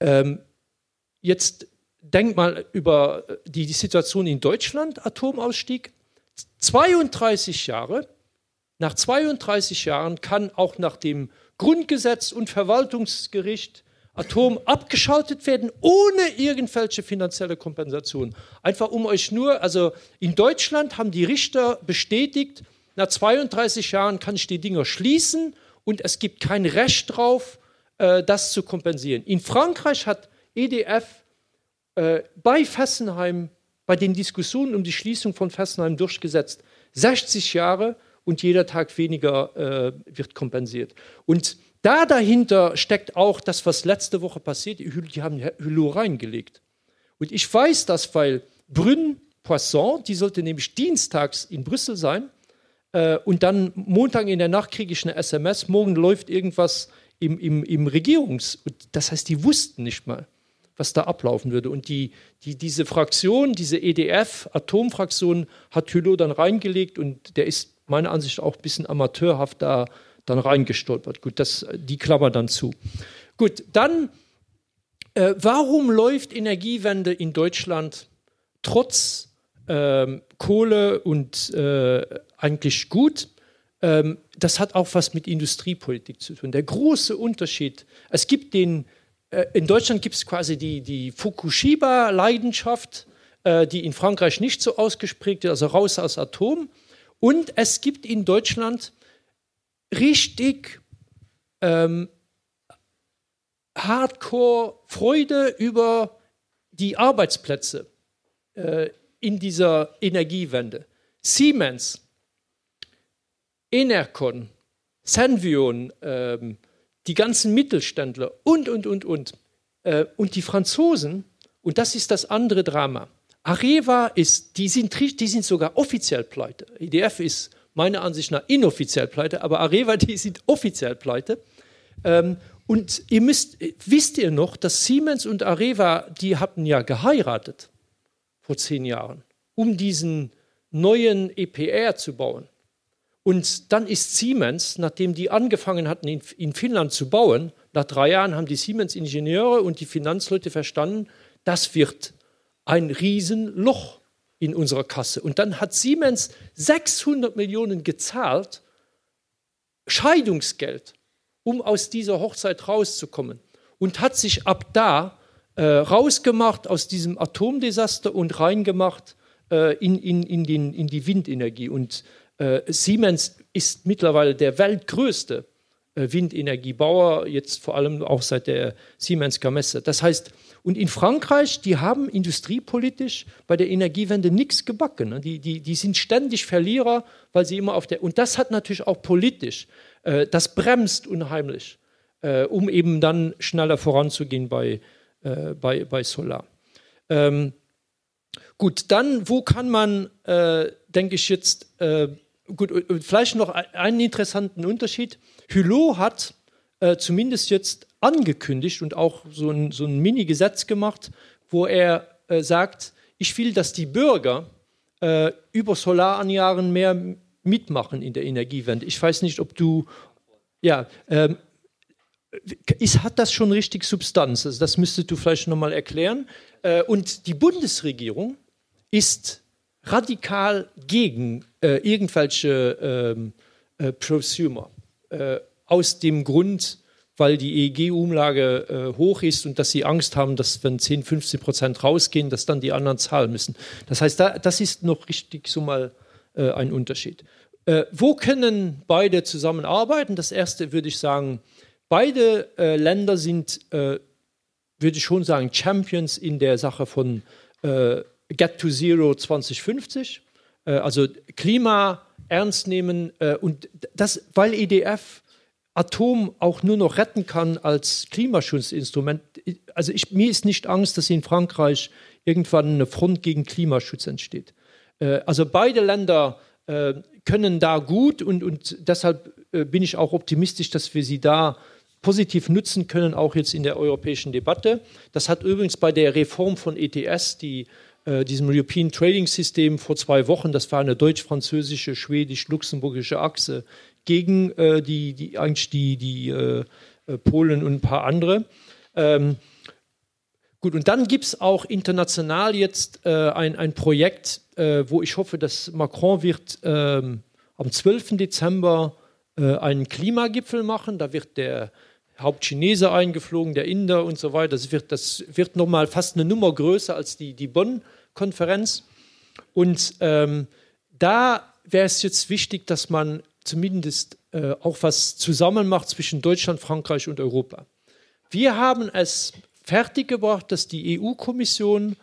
Ähm, jetzt denk mal über die, die Situation in Deutschland, Atomausstieg. 32 Jahre, nach 32 Jahren kann auch nach dem Grundgesetz und Verwaltungsgericht Atom abgeschaltet werden, ohne irgendwelche finanzielle Kompensation. Einfach um euch nur, also in Deutschland haben die Richter bestätigt, nach 32 Jahren kann ich die Dinger schließen und es gibt kein Recht drauf, äh, das zu kompensieren. In Frankreich hat EDF äh, bei Fessenheim bei den Diskussionen um die Schließung von Fessenheim durchgesetzt. 60 Jahre und jeder Tag weniger äh, wird kompensiert. Und da dahinter steckt auch das, was letzte Woche passiert. Die haben Hülo reingelegt. Und ich weiß das, weil Brünn Poisson, die sollte nämlich dienstags in Brüssel sein. Äh, und dann Montag in der Nacht kriege ich eine SMS, morgen läuft irgendwas im, im, im Regierungs... Das heißt, die wussten nicht mal was da ablaufen würde. Und die, die, diese Fraktion, diese EDF-Atomfraktion, hat Hülo dann reingelegt und der ist meiner Ansicht nach auch ein bisschen amateurhaft da dann reingestolpert. Gut, das, die Klammer dann zu. Gut, dann, äh, warum läuft Energiewende in Deutschland trotz ähm, Kohle und äh, eigentlich gut? Ähm, das hat auch was mit Industriepolitik zu tun. Der große Unterschied, es gibt den in Deutschland gibt es quasi die, die Fukushima-Leidenschaft, äh, die in Frankreich nicht so ausgesprägt ist, also raus aus Atom. Und es gibt in Deutschland richtig ähm, Hardcore-Freude über die Arbeitsplätze äh, in dieser Energiewende. Siemens, Enercon, Senvion, ähm, die ganzen Mittelständler und, und, und, und. Äh, und die Franzosen, und das ist das andere Drama. Areva ist, die sind, die sind sogar offiziell pleite. EDF ist meiner Ansicht nach inoffiziell pleite, aber Areva, [LAUGHS] die sind offiziell pleite. Ähm, und ihr müsst, wisst ihr noch, dass Siemens und Areva, die hatten ja geheiratet vor zehn Jahren, um diesen neuen EPR zu bauen. Und dann ist Siemens, nachdem die angefangen hatten, in, in Finnland zu bauen, nach drei Jahren haben die Siemens-Ingenieure und die Finanzleute verstanden, das wird ein Riesenloch in unserer Kasse. Und dann hat Siemens 600 Millionen gezahlt, Scheidungsgeld, um aus dieser Hochzeit rauszukommen. Und hat sich ab da äh, rausgemacht aus diesem Atomdesaster und reingemacht äh, in, in, in, den, in die Windenergie. Und Siemens ist mittlerweile der weltgrößte äh, Windenergiebauer, jetzt vor allem auch seit der Siemens Gamesa. Das heißt, und in Frankreich, die haben industriepolitisch bei der Energiewende nichts gebacken. Ne? Die, die, die sind ständig Verlierer, weil sie immer auf der. Und das hat natürlich auch politisch, äh, das bremst unheimlich, äh, um eben dann schneller voranzugehen bei, äh, bei, bei Solar. Ähm, gut, dann, wo kann man, äh, denke ich jetzt, äh, gut, vielleicht noch einen interessanten Unterschied. Hulot hat äh, zumindest jetzt angekündigt und auch so ein, so ein Mini-Gesetz gemacht, wo er äh, sagt, ich will, dass die Bürger äh, über Solaranjahren mehr mitmachen in der Energiewende. Ich weiß nicht, ob du, ja, ähm, ist, hat das schon richtig Substanz? Also das müsstest du vielleicht nochmal erklären. Äh, und die Bundesregierung ist radikal gegen äh, irgendwelche ähm, äh, Prosumer. Äh, aus dem Grund, weil die EEG-Umlage äh, hoch ist und dass sie Angst haben, dass wenn 10, 15 Prozent rausgehen, dass dann die anderen zahlen müssen. Das heißt, da, das ist noch richtig so mal äh, ein Unterschied. Äh, wo können beide zusammenarbeiten? Das erste würde ich sagen, beide äh, Länder sind, äh, würde ich schon sagen, Champions in der Sache von Get to Zero 2050. also Klima ernst nehmen und das, weil EDF Atom auch nur noch retten kann als Klimaschutzinstrument. Also ich, mir ist nicht Angst, dass in Frankreich irgendwann eine Front gegen Klimaschutz entsteht. Äh, also beide Länder äh, können da gut und, und deshalb äh, bin ich auch optimistisch, dass wir sie da positiv nutzen können, auch jetzt in der europäischen Debatte. Das hat übrigens bei der Reform von ETS, die, äh, diesem European Trading System vor zwei Wochen, das war eine deutsch-französische, schwedisch-luxemburgische Achse, gegen äh, die, die, eigentlich die, die äh, Polen und ein paar andere. Ähm, gut, und dann gibt es auch international jetzt äh, ein, ein Projekt, äh, wo ich hoffe, dass Macron wird ähm, am 12. Dezember einen Klimagipfel machen. Da wird der Hauptchinese eingeflogen, der Inder und so weiter. Das wird, das wird nochmal fast eine Nummer größer als die, die Bonn-Konferenz. Und ähm, da wäre es jetzt wichtig, dass man zumindest äh, auch was zusammen macht zwischen Deutschland, Frankreich und Europa. Wir haben es fertiggebracht, dass die EU-Kommission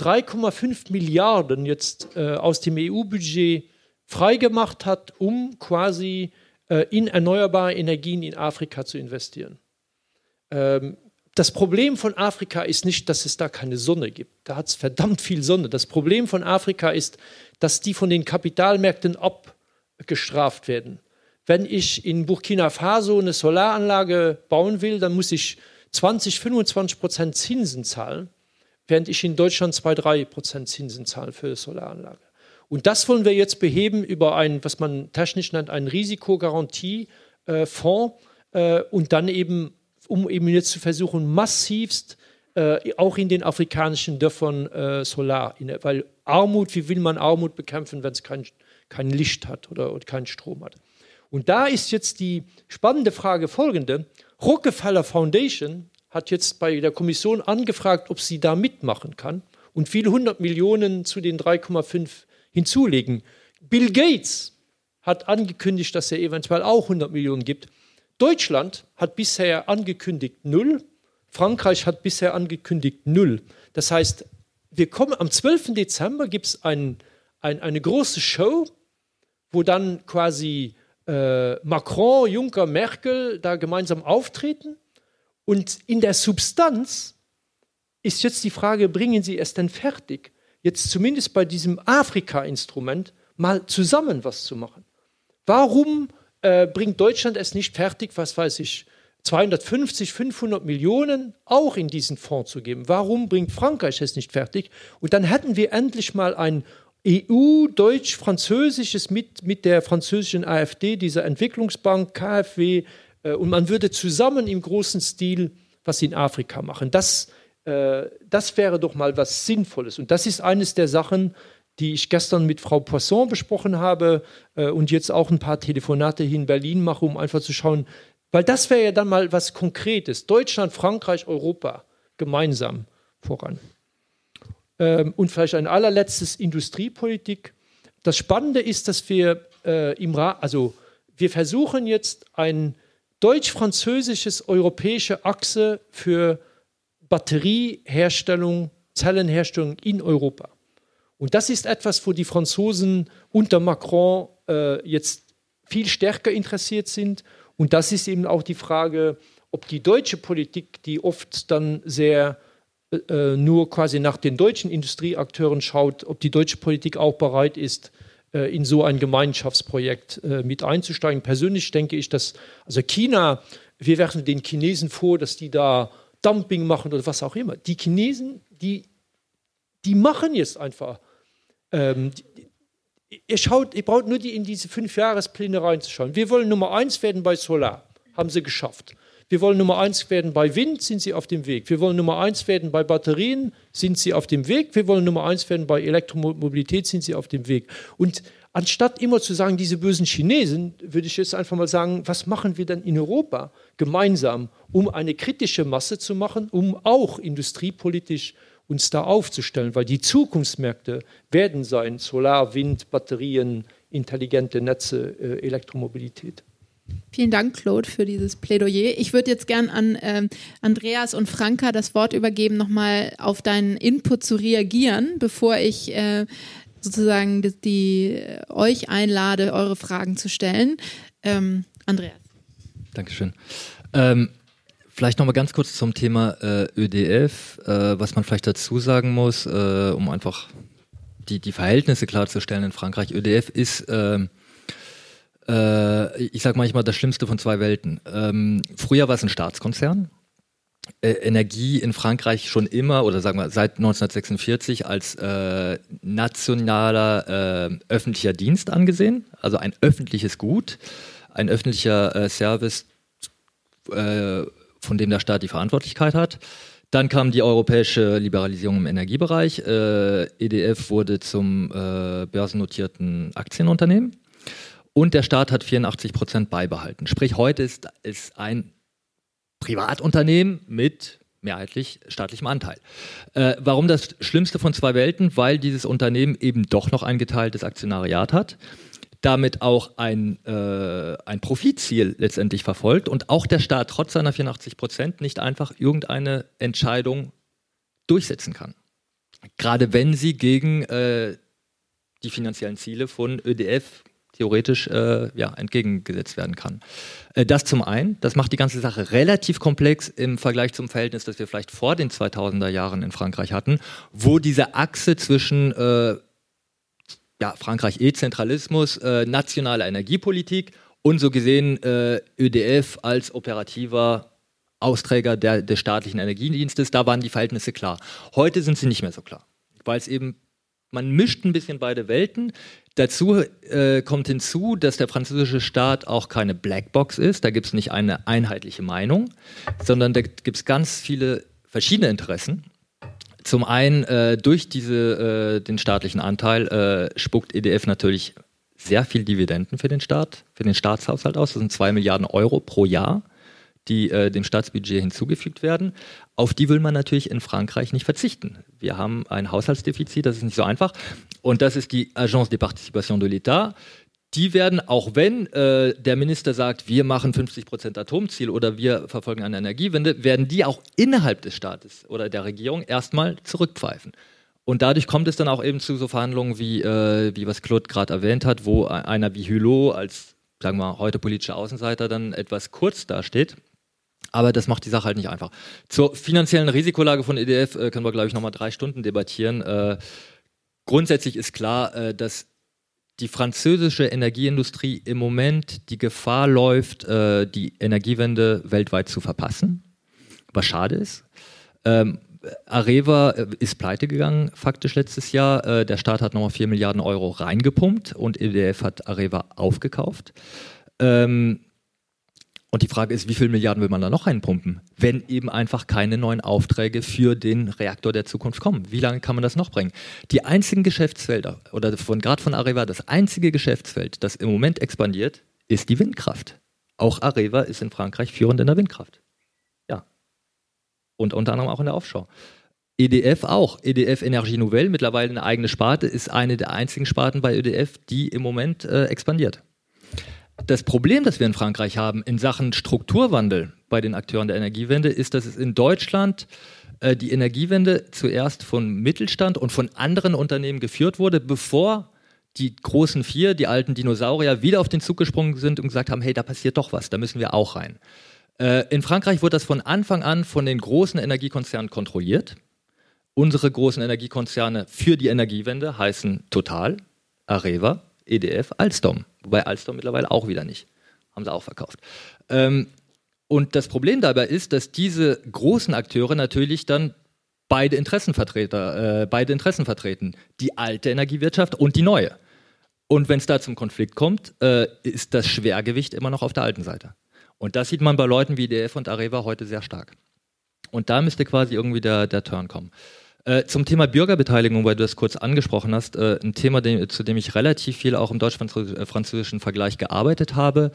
3,5 Milliarden jetzt äh, aus dem EU-Budget freigemacht hat, um quasi äh, in erneuerbare Energien in Afrika zu investieren. Ähm, das Problem von Afrika ist nicht, dass es da keine Sonne gibt. Da hat es verdammt viel Sonne. Das Problem von Afrika ist, dass die von den Kapitalmärkten ab gestraft werden. Wenn ich in Burkina Faso eine Solaranlage bauen will, dann muss ich 20, 25 Prozent Zinsen zahlen, während ich in Deutschland 2, 3 Prozent Zinsen zahle für eine Solaranlage. Und das wollen wir jetzt beheben über einen, was man technisch nennt, einen Risikogarantiefonds äh, und dann eben, um eben jetzt zu versuchen, massivst äh, auch in den afrikanischen Dörfern äh, Solar, in, weil Armut, wie will man Armut bekämpfen, wenn es kein kein Licht hat oder, oder keinen Strom hat. Und da ist jetzt die spannende Frage folgende. Rockefeller Foundation hat jetzt bei der Kommission angefragt, ob sie da mitmachen kann und viele hundert Millionen zu den 3,5 hinzulegen. Bill Gates hat angekündigt, dass er eventuell auch 100 Millionen gibt. Deutschland hat bisher angekündigt null. Frankreich hat bisher angekündigt null. Das heißt, wir kommen am 12. Dezember gibt es ein, ein, eine große Show wo dann quasi äh, Macron, Juncker, Merkel da gemeinsam auftreten. Und in der Substanz ist jetzt die Frage, bringen Sie es denn fertig, jetzt zumindest bei diesem Afrika-Instrument mal zusammen was zu machen? Warum äh, bringt Deutschland es nicht fertig, was weiß ich, 250, 500 Millionen auch in diesen Fonds zu geben? Warum bringt Frankreich es nicht fertig? Und dann hätten wir endlich mal ein EU, Deutsch, Französisches mit, mit der französischen AfD, dieser Entwicklungsbank, KfW, äh, und man würde zusammen im großen Stil was in Afrika machen. Das, äh, das wäre doch mal was Sinnvolles. Und das ist eines der Sachen, die ich gestern mit Frau Poisson besprochen habe äh, und jetzt auch ein paar Telefonate hier in Berlin mache, um einfach zu schauen, weil das wäre ja dann mal was Konkretes. Deutschland, Frankreich, Europa gemeinsam voran. Ähm, und vielleicht ein allerletztes Industriepolitik. Das Spannende ist, dass wir äh, im Ra also wir versuchen jetzt ein deutsch-französisches europäische Achse für Batterieherstellung, Zellenherstellung in Europa. Und das ist etwas, wo die Franzosen unter Macron äh, jetzt viel stärker interessiert sind. Und das ist eben auch die Frage, ob die deutsche Politik, die oft dann sehr äh, äh, nur quasi nach den deutschen Industrieakteuren schaut, ob die deutsche Politik auch bereit ist, äh, in so ein Gemeinschaftsprojekt äh, mit einzusteigen. Persönlich denke ich, dass also China, wir werfen den Chinesen vor, dass die da Dumping machen oder was auch immer. Die Chinesen, die, die machen jetzt einfach. Ähm, ihr, schaut, ihr braucht nur die in diese Fünfjahrespläne reinzuschauen. Wir wollen Nummer eins werden bei Solar, haben sie geschafft. Wir wollen Nummer eins werden bei Wind, sind sie auf dem Weg. Wir wollen Nummer eins werden bei Batterien, sind sie auf dem Weg. Wir wollen Nummer eins werden bei Elektromobilität, sind sie auf dem Weg. Und anstatt immer zu sagen, diese bösen Chinesen, würde ich jetzt einfach mal sagen, was machen wir denn in Europa gemeinsam, um eine kritische Masse zu machen, um auch industriepolitisch uns da aufzustellen, weil die Zukunftsmärkte werden sein Solar, Wind, Batterien, intelligente Netze, äh, Elektromobilität. Vielen Dank, Claude, für dieses Plädoyer. Ich würde jetzt gern an ähm, Andreas und Franka das Wort übergeben, nochmal auf deinen Input zu reagieren, bevor ich äh, sozusagen die, die, äh, euch einlade, eure Fragen zu stellen. Ähm, Andreas. Dankeschön. Ähm, vielleicht nochmal ganz kurz zum Thema äh, ÖDF, äh, was man vielleicht dazu sagen muss, äh, um einfach die, die Verhältnisse klarzustellen in Frankreich. ÖDF ist ähm, äh, ich sage manchmal das Schlimmste von zwei Welten. Ähm, früher war es ein Staatskonzern. Energie in Frankreich schon immer oder sagen wir seit 1946 als äh, nationaler äh, öffentlicher Dienst angesehen, also ein öffentliches Gut, ein öffentlicher Service, äh, von dem der Staat die Verantwortlichkeit hat. Dann kam die europäische Liberalisierung im Energiebereich. EDF wurde zum börsennotierten Aktienunternehmen und der Staat hat 84 Prozent beibehalten. Sprich, heute ist es ein Privatunternehmen mit mehrheitlich staatlichem Anteil. Äh, warum das Schlimmste von zwei Welten? Weil dieses Unternehmen eben doch noch ein geteiltes Aktionariat hat, damit auch ein, äh, ein Profitziel letztendlich verfolgt und auch der Staat trotz seiner 84 Prozent nicht einfach irgendeine Entscheidung durchsetzen kann. Gerade wenn sie gegen äh, die finanziellen Ziele von ÖDF theoretisch äh, ja, entgegengesetzt werden kann. Äh, das zum einen, das macht die ganze Sache relativ komplex im Vergleich zum Verhältnis, das wir vielleicht vor den 2000er Jahren in Frankreich hatten, wo diese Achse zwischen äh, ja, Frankreich E-Zentralismus, äh, nationaler Energiepolitik und so gesehen äh, ÖDF als operativer Austräger der, des staatlichen Energiedienstes, da waren die Verhältnisse klar. Heute sind sie nicht mehr so klar, weil es eben man mischt ein bisschen beide Welten. Dazu äh, kommt hinzu, dass der französische Staat auch keine Blackbox ist. Da gibt es nicht eine einheitliche Meinung, sondern da gibt es ganz viele verschiedene Interessen. Zum einen äh, durch diese, äh, den staatlichen Anteil äh, spuckt EDF natürlich sehr viel Dividenden für den Staat, für den Staatshaushalt aus. Das sind zwei Milliarden Euro pro Jahr die äh, dem Staatsbudget hinzugefügt werden. Auf die will man natürlich in Frankreich nicht verzichten. Wir haben ein Haushaltsdefizit, das ist nicht so einfach. Und das ist die Agence des Participations de l'État. Die werden, auch wenn äh, der Minister sagt, wir machen 50 Prozent Atomziel oder wir verfolgen eine Energiewende, werden die auch innerhalb des Staates oder der Regierung erstmal zurückpfeifen. Und dadurch kommt es dann auch eben zu so Verhandlungen, wie, äh, wie was Claude gerade erwähnt hat, wo einer wie Hulot als, sagen wir heute politischer Außenseiter dann etwas kurz dasteht aber das macht die Sache halt nicht einfach. Zur finanziellen Risikolage von EDF äh, können wir, glaube ich, nochmal drei Stunden debattieren. Äh, grundsätzlich ist klar, äh, dass die französische Energieindustrie im Moment die Gefahr läuft, äh, die Energiewende weltweit zu verpassen, was schade ist. Ähm, Areva äh, ist pleite gegangen, faktisch letztes Jahr. Äh, der Staat hat nochmal 4 Milliarden Euro reingepumpt und EDF hat Areva aufgekauft. Ähm, und die Frage ist, wie viele Milliarden will man da noch reinpumpen, wenn eben einfach keine neuen Aufträge für den Reaktor der Zukunft kommen? Wie lange kann man das noch bringen? Die einzigen Geschäftsfelder, oder von, gerade von Areva, das einzige Geschäftsfeld, das im Moment expandiert, ist die Windkraft. Auch Areva ist in Frankreich führend in der Windkraft. Ja. Und unter anderem auch in der Offshore. EDF auch. EDF Energie Nouvelle, mittlerweile eine eigene Sparte, ist eine der einzigen Sparten bei EDF, die im Moment äh, expandiert. Das Problem, das wir in Frankreich haben in Sachen Strukturwandel bei den Akteuren der Energiewende, ist, dass es in Deutschland äh, die Energiewende zuerst von Mittelstand und von anderen Unternehmen geführt wurde, bevor die großen vier, die alten Dinosaurier, wieder auf den Zug gesprungen sind und gesagt haben, hey, da passiert doch was, da müssen wir auch rein. Äh, in Frankreich wurde das von Anfang an von den großen Energiekonzernen kontrolliert. Unsere großen Energiekonzerne für die Energiewende heißen Total, Areva, EDF, Alstom. Wobei Alstom mittlerweile auch wieder nicht. Haben sie auch verkauft. Ähm, und das Problem dabei ist, dass diese großen Akteure natürlich dann beide Interessenvertreter, äh, beide Interessen vertreten. Die alte Energiewirtschaft und die neue. Und wenn es da zum Konflikt kommt, äh, ist das Schwergewicht immer noch auf der alten Seite. Und das sieht man bei Leuten wie EDF und Areva heute sehr stark. Und da müsste quasi irgendwie der, der Turn kommen. Äh, zum Thema Bürgerbeteiligung, weil du das kurz angesprochen hast, äh, ein Thema, dem, zu dem ich relativ viel auch im deutsch-französischen Vergleich gearbeitet habe.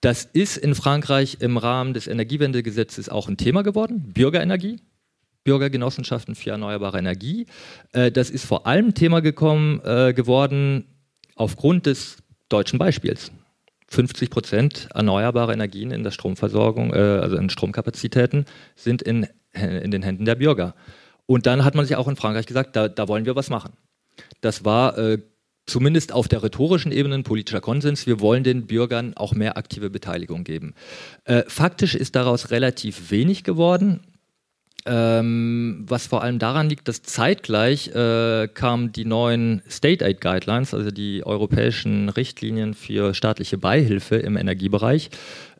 Das ist in Frankreich im Rahmen des Energiewendegesetzes auch ein Thema geworden, Bürgerenergie. Bürgergenossenschaften für erneuerbare Energie. Äh, das ist vor allem Thema gekommen, äh, geworden aufgrund des deutschen Beispiels. 50 Prozent erneuerbare Energien in der Stromversorgung, äh, also in Stromkapazitäten, sind in, in den Händen der Bürger. Und dann hat man sich auch in Frankreich gesagt, da, da wollen wir was machen. Das war äh, zumindest auf der rhetorischen Ebene ein politischer Konsens. Wir wollen den Bürgern auch mehr aktive Beteiligung geben. Äh, faktisch ist daraus relativ wenig geworden. Ähm, was vor allem daran liegt, dass zeitgleich äh, kamen die neuen State Aid Guidelines, also die europäischen Richtlinien für staatliche Beihilfe im Energiebereich,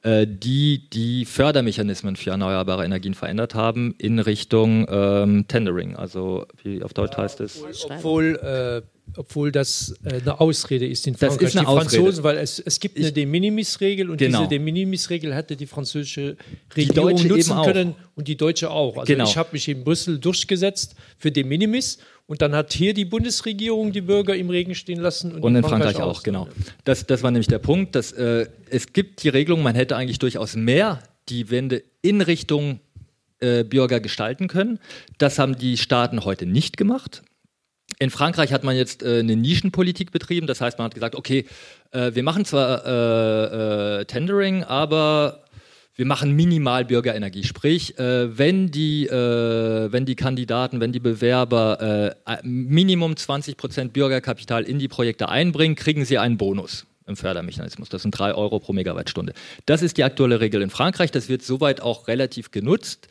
die die Fördermechanismen für erneuerbare Energien verändert haben in Richtung ähm, Tendering, also wie auf Deutsch heißt es. Obwohl, äh, obwohl das äh, eine Ausrede ist in Frankreich. Das ist eine die Ausrede. Franzosen, weil es, es gibt eine De Minimis-Regel und genau. diese De Minimis-Regel hätte die französische Regierung die nutzen können und die deutsche auch. Also genau. ich habe mich in Brüssel durchgesetzt für De Minimis und dann hat hier die Bundesregierung die Bürger im Regen stehen lassen. Und, und in Frankreich, Frankreich auch, genau. Das, das war nämlich der Punkt, dass äh, es gibt die Regelung, man hätte eigentlich durchaus mehr die Wende in Richtung äh, Bürger gestalten können. Das haben die Staaten heute nicht gemacht. In Frankreich hat man jetzt äh, eine Nischenpolitik betrieben, das heißt, man hat gesagt, okay, äh, wir machen zwar äh, äh, Tendering, aber wir machen minimal Bürgerenergie. Sprich, äh, wenn, die, äh, wenn die Kandidaten, wenn die Bewerber Minimum 20 Prozent Bürgerkapital in die Projekte einbringen, kriegen sie einen Bonus im Fördermechanismus. Das sind drei Euro pro Megawattstunde. Das ist die aktuelle Regel in Frankreich. Das wird soweit auch relativ genutzt.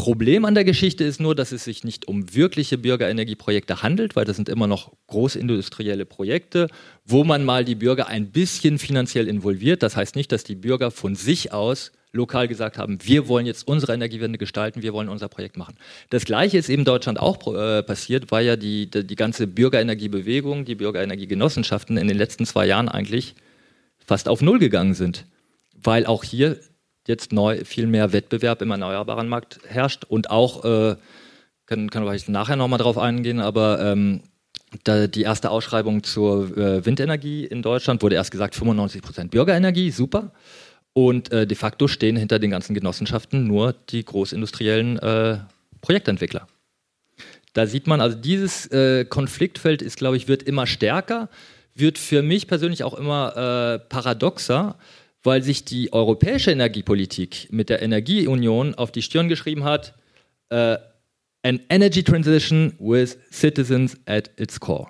Problem an der Geschichte ist nur, dass es sich nicht um wirkliche Bürgerenergieprojekte handelt, weil das sind immer noch großindustrielle Projekte, wo man mal die Bürger ein bisschen finanziell involviert. Das heißt nicht, dass die Bürger von sich aus lokal gesagt haben, wir wollen jetzt unsere Energiewende gestalten, wir wollen unser Projekt machen. Das Gleiche ist eben in Deutschland auch äh, passiert, weil ja die, die, die ganze Bürgerenergiebewegung, die Bürgerenergiegenossenschaften in den letzten zwei Jahren eigentlich fast auf Null gegangen sind, weil auch hier jetzt neu viel mehr Wettbewerb im erneuerbaren Markt herrscht und auch, äh, kann, kann ich nachher nochmal drauf eingehen, aber ähm, da die erste Ausschreibung zur äh, Windenergie in Deutschland wurde erst gesagt 95 Prozent Bürgerenergie, super. Und äh, de facto stehen hinter den ganzen Genossenschaften nur die großindustriellen äh, Projektentwickler. Da sieht man, also dieses äh, Konfliktfeld ist, glaube ich, wird immer stärker, wird für mich persönlich auch immer äh, paradoxer, weil sich die europäische Energiepolitik mit der Energieunion auf die Stirn geschrieben hat, äh, an energy transition with citizens at its core.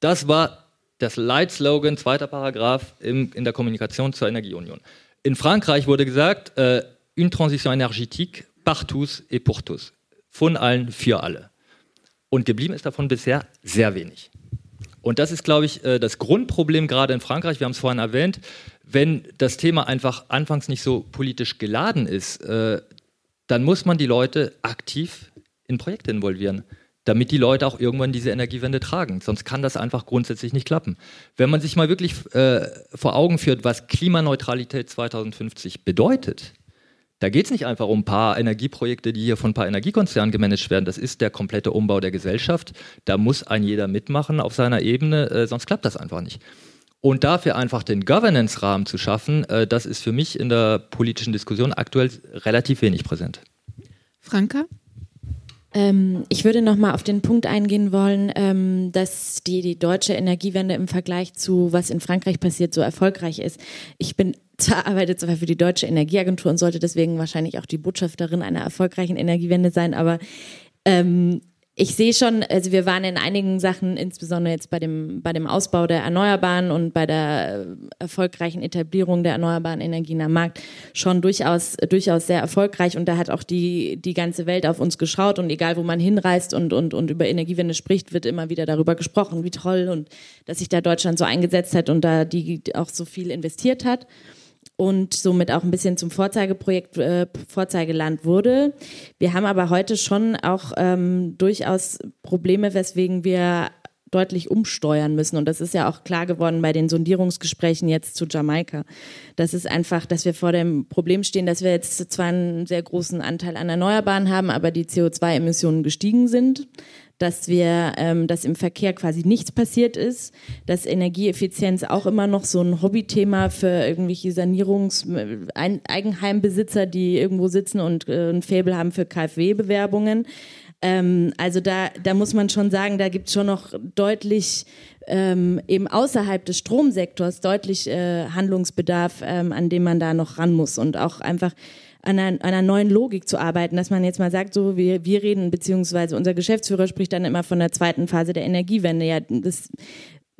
Das war das Leitslogan, zweiter Paragraph im, in der Kommunikation zur Energieunion. In Frankreich wurde gesagt, äh, une transition énergétique par tous et pour tous. Von allen für alle. Und geblieben ist davon bisher sehr wenig. Und das ist, glaube ich, äh, das Grundproblem gerade in Frankreich. Wir haben es vorhin erwähnt. Wenn das Thema einfach anfangs nicht so politisch geladen ist, äh, dann muss man die Leute aktiv in Projekte involvieren damit die Leute auch irgendwann diese Energiewende tragen. Sonst kann das einfach grundsätzlich nicht klappen. Wenn man sich mal wirklich äh, vor Augen führt, was Klimaneutralität 2050 bedeutet, da geht es nicht einfach um ein paar Energieprojekte, die hier von ein paar Energiekonzernen gemanagt werden. Das ist der komplette Umbau der Gesellschaft. Da muss ein jeder mitmachen auf seiner Ebene, äh, sonst klappt das einfach nicht. Und dafür einfach den Governance-Rahmen zu schaffen, äh, das ist für mich in der politischen Diskussion aktuell relativ wenig präsent. Franka? Ähm, ich würde noch mal auf den Punkt eingehen wollen, ähm, dass die, die deutsche Energiewende im Vergleich zu was in Frankreich passiert so erfolgreich ist. Ich bin [LAUGHS] zwar arbeite zwar für die deutsche Energieagentur und sollte deswegen wahrscheinlich auch die Botschafterin einer erfolgreichen Energiewende sein, aber ähm, ich sehe schon, also wir waren in einigen Sachen, insbesondere jetzt bei dem, bei dem Ausbau der Erneuerbaren und bei der äh, erfolgreichen Etablierung der erneuerbaren Energien am Markt schon durchaus, durchaus sehr erfolgreich. Und da hat auch die, die ganze Welt auf uns geschaut. Und egal wo man hinreist und, und, und über Energiewende spricht, wird immer wieder darüber gesprochen, wie toll und dass sich da Deutschland so eingesetzt hat und da die auch so viel investiert hat und somit auch ein bisschen zum Vorzeigeprojekt, äh, Vorzeigeland wurde. Wir haben aber heute schon auch ähm, durchaus Probleme, weswegen wir deutlich umsteuern müssen. Und das ist ja auch klar geworden bei den Sondierungsgesprächen jetzt zu Jamaika. Das ist einfach, dass wir vor dem Problem stehen, dass wir jetzt zwar einen sehr großen Anteil an Erneuerbaren haben, aber die CO2-Emissionen gestiegen sind dass wir, ähm, dass im Verkehr quasi nichts passiert ist, dass Energieeffizienz auch immer noch so ein Hobbythema für irgendwelche Sanierungs-, Eigenheimbesitzer, die irgendwo sitzen und äh, ein Faible haben für KfW-Bewerbungen. Ähm, also da, da muss man schon sagen, da gibt es schon noch deutlich ähm, eben außerhalb des Stromsektors deutlich äh, Handlungsbedarf, ähm, an dem man da noch ran muss und auch einfach an einer, einer neuen Logik zu arbeiten, dass man jetzt mal sagt, so wir, wir reden, beziehungsweise unser Geschäftsführer spricht dann immer von der zweiten Phase der Energiewende. Ja, das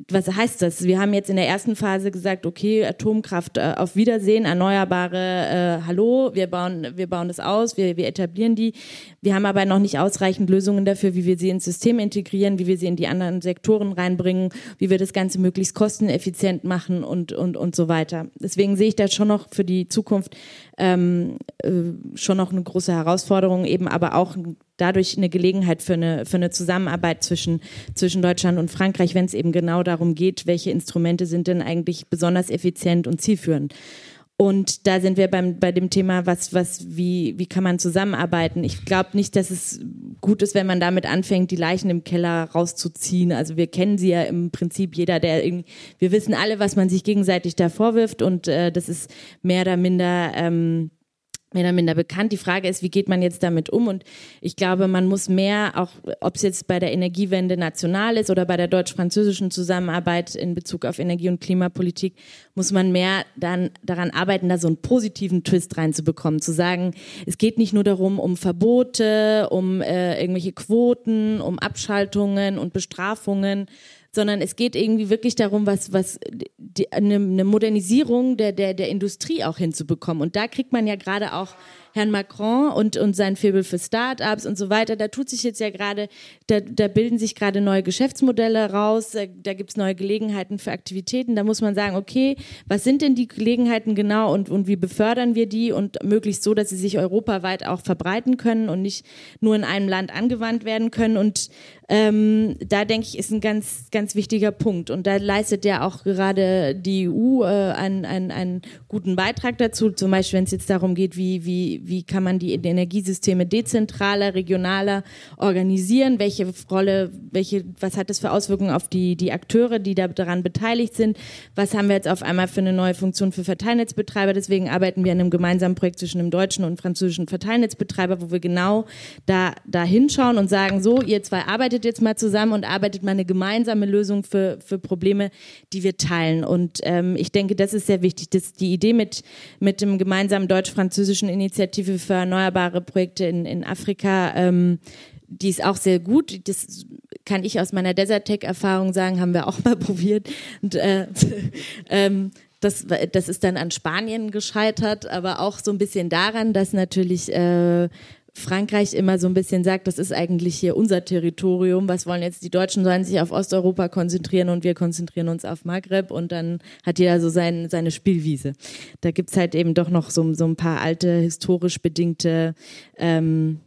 was heißt das? Wir haben jetzt in der ersten Phase gesagt, okay, Atomkraft äh, auf Wiedersehen, Erneuerbare, äh, hallo, wir bauen, wir bauen das aus, wir, wir etablieren die. Wir haben aber noch nicht ausreichend Lösungen dafür, wie wir sie ins System integrieren, wie wir sie in die anderen Sektoren reinbringen, wie wir das Ganze möglichst kosteneffizient machen und, und, und so weiter. Deswegen sehe ich da schon noch für die Zukunft ähm, äh, schon noch eine große Herausforderung, eben aber auch dadurch eine Gelegenheit für eine, für eine Zusammenarbeit zwischen, zwischen Deutschland und Frankreich, wenn es eben genau darum geht, welche Instrumente sind denn eigentlich besonders effizient und zielführend. Und da sind wir beim, bei dem Thema, was, was, wie, wie kann man zusammenarbeiten? Ich glaube nicht, dass es gut ist, wenn man damit anfängt, die Leichen im Keller rauszuziehen. Also wir kennen sie ja im Prinzip jeder, der irgendwie, wir wissen alle, was man sich gegenseitig da vorwirft und äh, das ist mehr oder minder ähm, mehr oder minder bekannt. Die Frage ist, wie geht man jetzt damit um? Und ich glaube, man muss mehr, auch ob es jetzt bei der Energiewende national ist oder bei der deutsch-französischen Zusammenarbeit in Bezug auf Energie- und Klimapolitik, muss man mehr dann daran arbeiten, da so einen positiven Twist reinzubekommen. Zu sagen, es geht nicht nur darum, um Verbote, um äh, irgendwelche Quoten, um Abschaltungen und Bestrafungen, sondern es geht irgendwie wirklich darum, was, was die, eine, eine Modernisierung der, der, der Industrie auch hinzubekommen. Und da kriegt man ja gerade auch Herrn Macron und, und sein Faible für Start-ups und so weiter, da tut sich jetzt ja gerade, da, da bilden sich gerade neue Geschäftsmodelle raus, da, da gibt es neue Gelegenheiten für Aktivitäten. Da muss man sagen, okay, was sind denn die Gelegenheiten genau und, und wie befördern wir die und möglichst so, dass sie sich europaweit auch verbreiten können und nicht nur in einem Land angewandt werden können. Und ähm, da denke ich, ist ein ganz, ganz wichtiger Punkt. Und da leistet ja auch gerade die EU äh, einen, einen, einen guten Beitrag dazu, zum Beispiel wenn es jetzt darum geht, wie, wie, wie kann man die Energiesysteme dezentraler, regionaler organisieren, welche Rolle, welche, was hat das für Auswirkungen auf die, die Akteure, die da daran beteiligt sind, was haben wir jetzt auf einmal für eine neue Funktion für Verteilnetzbetreiber, deswegen arbeiten wir an einem gemeinsamen Projekt zwischen dem deutschen und französischen Verteilnetzbetreiber, wo wir genau da, da hinschauen und sagen, so, ihr zwei arbeitet jetzt mal zusammen und arbeitet mal eine gemeinsame Lösung für, für Probleme, die wir teilen. Und ähm, ich denke, das ist sehr wichtig, dass die Idee mit, mit dem gemeinsamen deutsch-französischen Initiative Initiative für erneuerbare Projekte in, in Afrika, ähm, die ist auch sehr gut. Das kann ich aus meiner Desertec-Erfahrung sagen, haben wir auch [LAUGHS] mal probiert. Und, äh, [LAUGHS] ähm, das, das ist dann an Spanien gescheitert, aber auch so ein bisschen daran, dass natürlich äh, Frankreich immer so ein bisschen sagt, das ist eigentlich hier unser Territorium. Was wollen jetzt die Deutschen? Sollen sich auf Osteuropa konzentrieren und wir konzentrieren uns auf Maghreb und dann hat jeder so sein, seine Spielwiese. Da gibt's halt eben doch noch so, so ein paar alte, historisch bedingte ähm,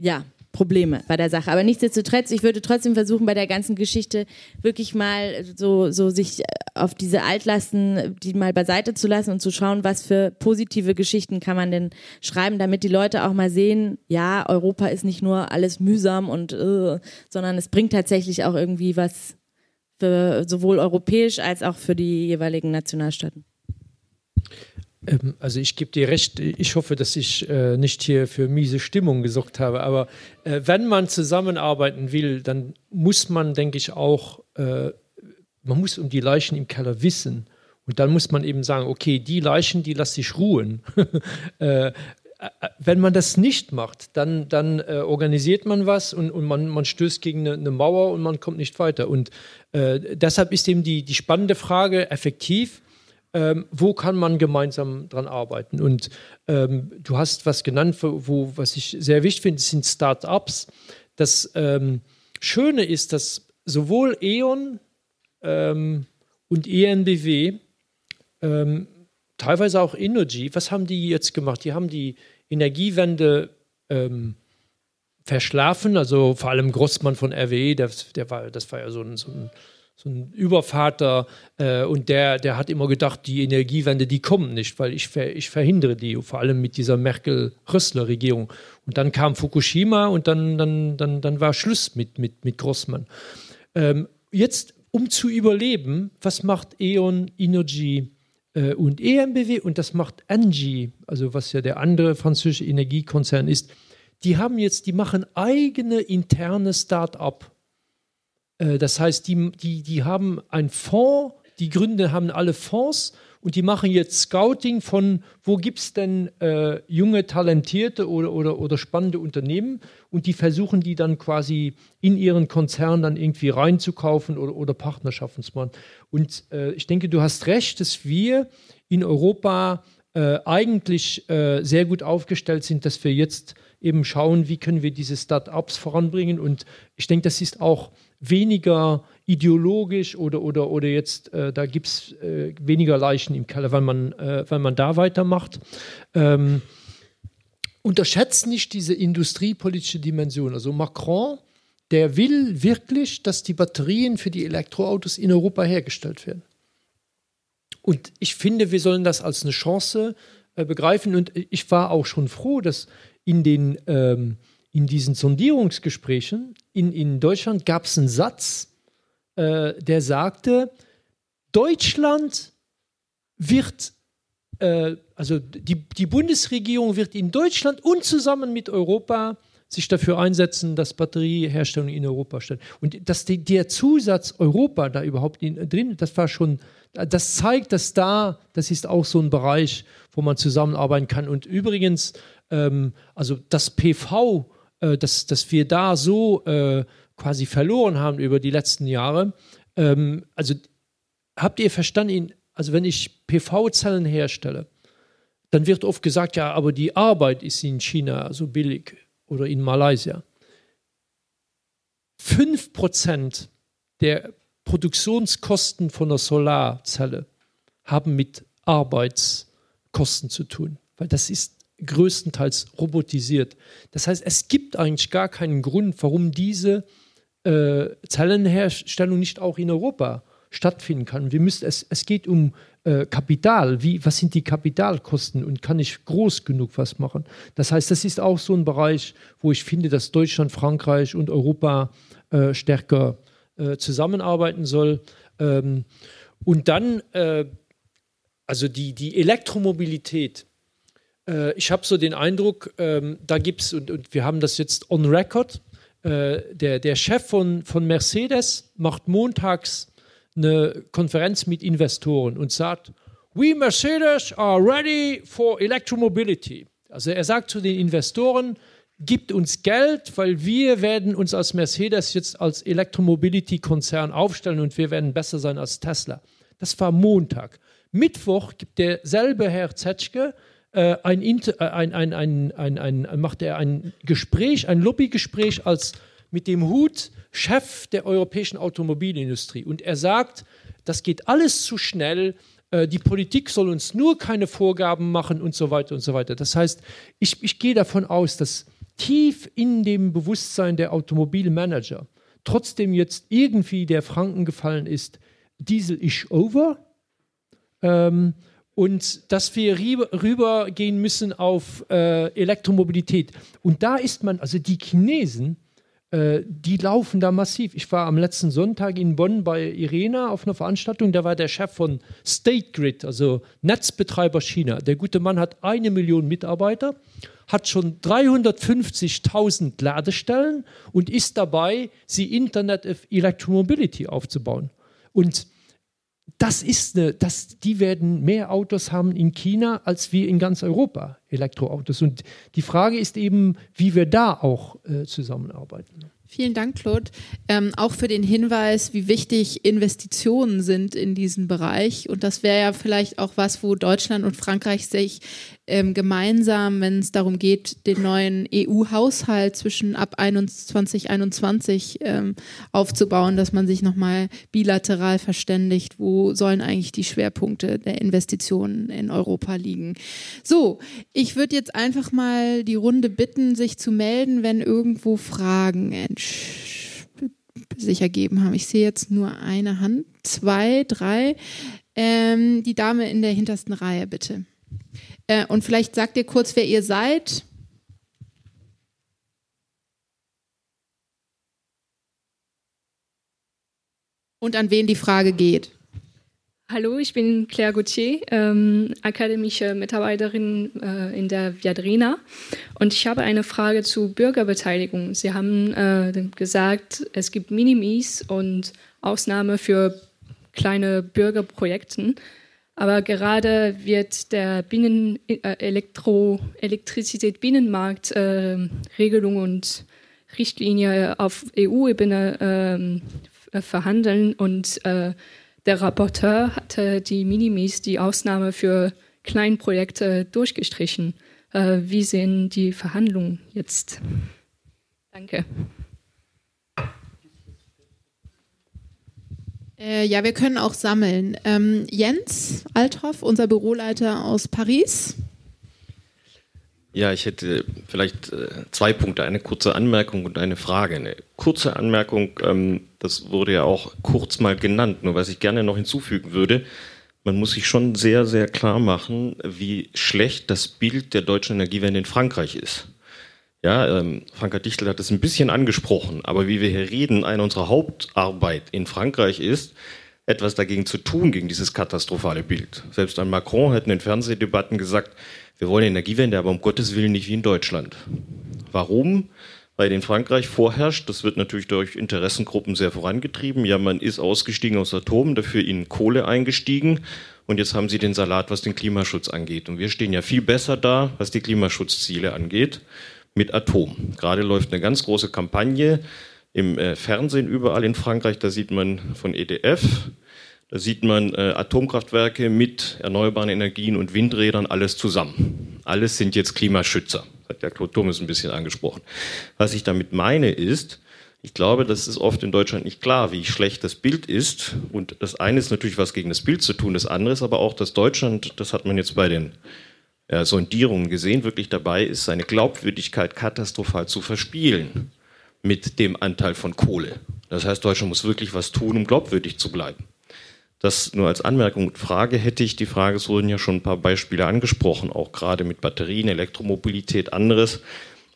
ja, Probleme bei der Sache. Aber nichtsdestotrotz, ich würde trotzdem versuchen, bei der ganzen Geschichte wirklich mal so, so sich auf diese Altlasten, die mal beiseite zu lassen und zu schauen, was für positive Geschichten kann man denn schreiben, damit die Leute auch mal sehen, ja, Europa ist nicht nur alles mühsam und, uh, sondern es bringt tatsächlich auch irgendwie was für sowohl europäisch als auch für die jeweiligen Nationalstaaten. Ähm, also ich gebe dir recht, ich hoffe, dass ich äh, nicht hier für miese Stimmung gesorgt habe, aber äh, wenn man zusammenarbeiten will, dann muss man, denke ich, auch, äh, man muss um die Leichen im Keller wissen. Und dann muss man eben sagen, okay, die Leichen, die lasse ich ruhen. [LAUGHS] Äh, äh, wenn man das nicht macht, dann, dann äh, organisiert man was und, und man, man stößt gegen eine, eine, Mauer und man kommt nicht weiter. Und äh, deshalb ist eben die, die spannende Frage effektiv, ähm, wo kann man gemeinsam dran arbeiten? Und ähm, du hast was genannt, wo, was ich sehr wichtig finde, sind Start-ups. Das ähm, Schöne ist, dass sowohl E.ON ähm, und ENBW ähm, teilweise auch Energy, was haben die jetzt gemacht? Die haben die Energiewende ähm, verschlafen, also vor allem Grossmann von RWE, der, der war, das war ja so ein, so ein, so ein Übervater äh, und der, der hat immer gedacht, die Energiewende, die kommt nicht, weil ich, ver, ich verhindere die, vor allem mit dieser Merkel-Rössler-Regierung. Und dann kam Fukushima und dann, dann, dann, dann war Schluss mit, mit, mit Grossmann. Ähm, jetzt, um zu überleben, was macht E.ON Energy äh, und EMBW und das macht Engie, also was ja der andere französische Energiekonzern ist, die haben jetzt, die machen eigene interne Start-up. Äh, das heißt, die, die, die haben einen Fonds, die Gründer haben alle Fonds und die machen jetzt Scouting von, wo gibt es denn äh, junge, talentierte oder, oder, oder spannende Unternehmen und die versuchen die dann quasi in ihren Konzern dann irgendwie reinzukaufen oder, oder Partnerschaften zu machen. Und äh, ich denke, du hast recht, dass wir in Europa äh, eigentlich äh, sehr gut aufgestellt sind, dass wir jetzt eben schauen, wie können wir diese Start-ups voranbringen. Und ich denke, das ist auch weniger ideologisch oder, oder, oder jetzt, äh, da gibt es äh, weniger Leichen im Keller, weil man, äh, weil man da weitermacht. Ähm, unterschätzt nicht diese industriepolitische Dimension. Also Macron, der will wirklich, dass die Batterien für die Elektroautos in Europa hergestellt werden. Und ich finde, wir sollen das als eine Chance äh, begreifen. Und ich war auch schon froh, dass in, den, ähm, in diesen Sondierungsgesprächen in, in Deutschland gab es einen Satz, äh, der sagte, Deutschland wird, äh, also die, die Bundesregierung wird in Deutschland und zusammen mit Europa sich dafür einsetzen, dass Batterieherstellung in Europa statt. Und dass die, der Zusatz Europa da überhaupt in, drin, das war schon, das zeigt, dass da, das ist auch so ein Bereich, wo man zusammenarbeiten kann. Und übrigens, ähm, also das PV, äh, dass, dass wir da so äh, quasi verloren haben über die letzten Jahre. Ähm, also habt ihr verstanden, also wenn ich PV-Zellen herstelle, dann wird oft gesagt, ja, aber die Arbeit ist in China so billig oder in Malaysia. 5% der Produktionskosten von einer Solarzelle haben mit Arbeitskosten zu tun, weil das ist größtenteils robotisiert. Das heißt, es gibt eigentlich gar keinen Grund, warum diese äh, Zellenherstellung nicht auch in Europa stattfinden kann. Wir müssen, es, es geht um äh, Kapital. Wie, was sind die Kapitalkosten und kann ich groß genug was machen? Das heißt, das ist auch so ein Bereich, wo ich finde, dass Deutschland, Frankreich und Europa äh, stärker äh, zusammenarbeiten soll. Ähm, und dann, äh, also die, die Elektromobilität. Äh, ich habe so den Eindruck, ähm, da gibt es, und, und wir haben das jetzt on record, äh, der, der Chef von, von Mercedes macht montags eine Konferenz mit Investoren und sagt, We Mercedes are ready for electromobility. Also er sagt zu den Investoren, gibt uns Geld, weil wir werden uns als Mercedes jetzt als Elektromobility-Konzern aufstellen und wir werden besser sein als Tesla. Das war Montag. Mittwoch gibt derselbe Herr Zetschke äh, ein, äh, ein, ein, ein, ein, ein, macht er ein Gespräch, ein Lobbygespräch als mit dem Hut Chef der europäischen Automobilindustrie. Und er sagt, das geht alles zu schnell, äh, die Politik soll uns nur keine Vorgaben machen und so weiter und so weiter. Das heißt, ich, ich gehe davon aus, dass tief in dem Bewusstsein der Automobilmanager trotzdem jetzt irgendwie der Franken gefallen ist, Diesel ist over. Ähm, und dass wir rübergehen müssen auf äh, Elektromobilität. Und da ist man, also die Chinesen, äh, die laufen da massiv. Ich war am letzten Sonntag in Bonn bei Irena auf einer Veranstaltung, da war der Chef von State Grid, also Netzbetreiber China. Der gute Mann hat eine Million Mitarbeiter, hat schon 350.000 Ladestellen und ist dabei, sie Internet of Electromobility aufzubauen. Und das ist eine, das, die werden mehr Autos haben in China als wir in ganz Europa, Elektroautos. Und die Frage ist eben, wie wir da auch äh, zusammenarbeiten. Vielen Dank, Claude. Ähm, auch für den Hinweis, wie wichtig Investitionen sind in diesen Bereich. Und das wäre ja vielleicht auch was, wo Deutschland und Frankreich sich ähm, gemeinsam, wenn es darum geht, den neuen EU-Haushalt zwischen ab 2021 ähm, aufzubauen, dass man sich nochmal bilateral verständigt, wo sollen eigentlich die Schwerpunkte der Investitionen in Europa liegen. So, ich würde jetzt einfach mal die Runde bitten, sich zu melden, wenn irgendwo Fragen sich ergeben haben. Ich sehe jetzt nur eine Hand, zwei, drei. Ähm, die Dame in der hintersten Reihe, bitte. Äh, und vielleicht sagt ihr kurz, wer ihr seid. Und an wen die Frage geht. Hallo, ich bin Claire Gauthier, ähm, akademische Mitarbeiterin äh, in der Viadrina und ich habe eine Frage zu Bürgerbeteiligung. Sie haben äh, gesagt, es gibt Minimis und Ausnahme für kleine Bürgerprojekte, aber gerade wird der Binnen äh, Elektro Elektrizität Binnenmarkt äh, Regelung und Richtlinie auf EU-Ebene ähm, verhandeln und äh, der Rapporteur hatte die Minimis, die Ausnahme für Kleinprojekte, durchgestrichen. Äh, wie sehen die Verhandlungen jetzt? Danke. Äh, ja, wir können auch sammeln. Ähm, Jens Althoff, unser Büroleiter aus Paris. Ja, ich hätte vielleicht äh, zwei Punkte, eine kurze Anmerkung und eine Frage. Eine kurze Anmerkung, ähm, das wurde ja auch kurz mal genannt, nur was ich gerne noch hinzufügen würde. Man muss sich schon sehr, sehr klar machen, wie schlecht das Bild der deutschen Energiewende in Frankreich ist. Ja, ähm, Franka Dichtel hat es ein bisschen angesprochen, aber wie wir hier reden, eine unserer Hauptarbeit in Frankreich ist, etwas dagegen zu tun, gegen dieses katastrophale Bild. Selbst ein Macron hat in den Fernsehdebatten gesagt, wir wollen Energiewende, aber um Gottes Willen nicht wie in Deutschland. Warum? Weil in Frankreich vorherrscht, das wird natürlich durch Interessengruppen sehr vorangetrieben. Ja, man ist ausgestiegen aus Atom, dafür in Kohle eingestiegen und jetzt haben sie den Salat, was den Klimaschutz angeht. Und wir stehen ja viel besser da, was die Klimaschutzziele angeht, mit Atom. Gerade läuft eine ganz große Kampagne im äh, Fernsehen überall in Frankreich. Da sieht man von EDF, da sieht man äh, Atomkraftwerke mit erneuerbaren Energien und Windrädern alles zusammen. Alles sind jetzt Klimaschützer. Hat ja Claude Thomas ein bisschen angesprochen. Was ich damit meine ist, ich glaube, das ist oft in Deutschland nicht klar, wie schlecht das Bild ist. Und das eine ist natürlich was gegen das Bild zu tun, das andere ist aber auch, dass Deutschland, das hat man jetzt bei den äh, Sondierungen gesehen, wirklich dabei ist, seine Glaubwürdigkeit katastrophal zu verspielen mit dem Anteil von Kohle. Das heißt, Deutschland muss wirklich was tun, um glaubwürdig zu bleiben. Das nur als Anmerkung und Frage hätte ich. Die Frage, es wurden ja schon ein paar Beispiele angesprochen, auch gerade mit Batterien, Elektromobilität, anderes.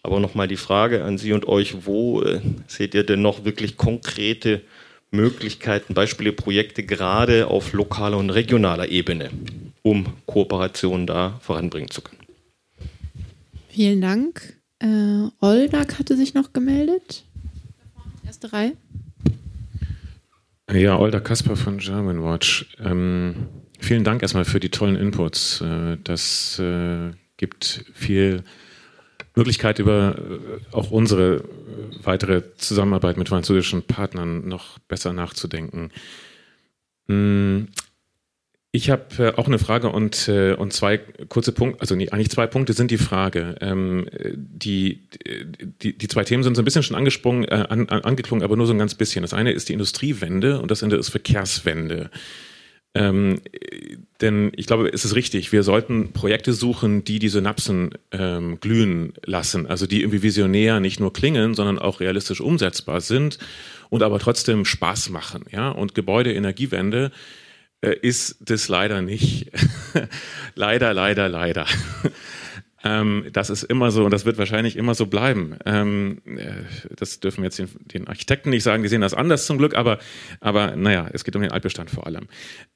Aber nochmal die Frage an Sie und euch, wo äh, seht ihr denn noch wirklich konkrete Möglichkeiten, Beispiele, Projekte gerade auf lokaler und regionaler Ebene, um Kooperationen da voranbringen zu können? Vielen Dank. Äh, Oldak hatte sich noch gemeldet. Erste Reihe. Ja, Olda Kasper von Germanwatch. Ähm, vielen Dank erstmal für die tollen Inputs. Äh, das äh, gibt viel Möglichkeit, über äh, auch unsere weitere Zusammenarbeit mit französischen Partnern noch besser nachzudenken. Ich habe äh, auch eine Frage und, äh, und zwei kurze Punkte, also nee, eigentlich zwei Punkte sind die Frage. Ähm, die, die, die zwei Themen sind so ein bisschen schon angesprungen, äh, an, an, angeklungen, aber nur so ein ganz bisschen. Das eine ist die Industriewende und das andere ist Verkehrswende. Ähm, denn ich glaube, es ist richtig, wir sollten Projekte suchen, die die Synapsen ähm, glühen lassen, also die irgendwie visionär nicht nur klingen, sondern auch realistisch umsetzbar sind und aber trotzdem Spaß machen. Ja? Und Gebäudeenergiewende äh, ist das leider nicht. [LAUGHS] leider, leider, leider. Ähm, das ist immer so und das wird wahrscheinlich immer so bleiben. Ähm, äh, das dürfen wir jetzt den, den, Architekten nicht sagen, die sehen das anders zum Glück, aber, aber naja, es geht um den Altbestand vor allem.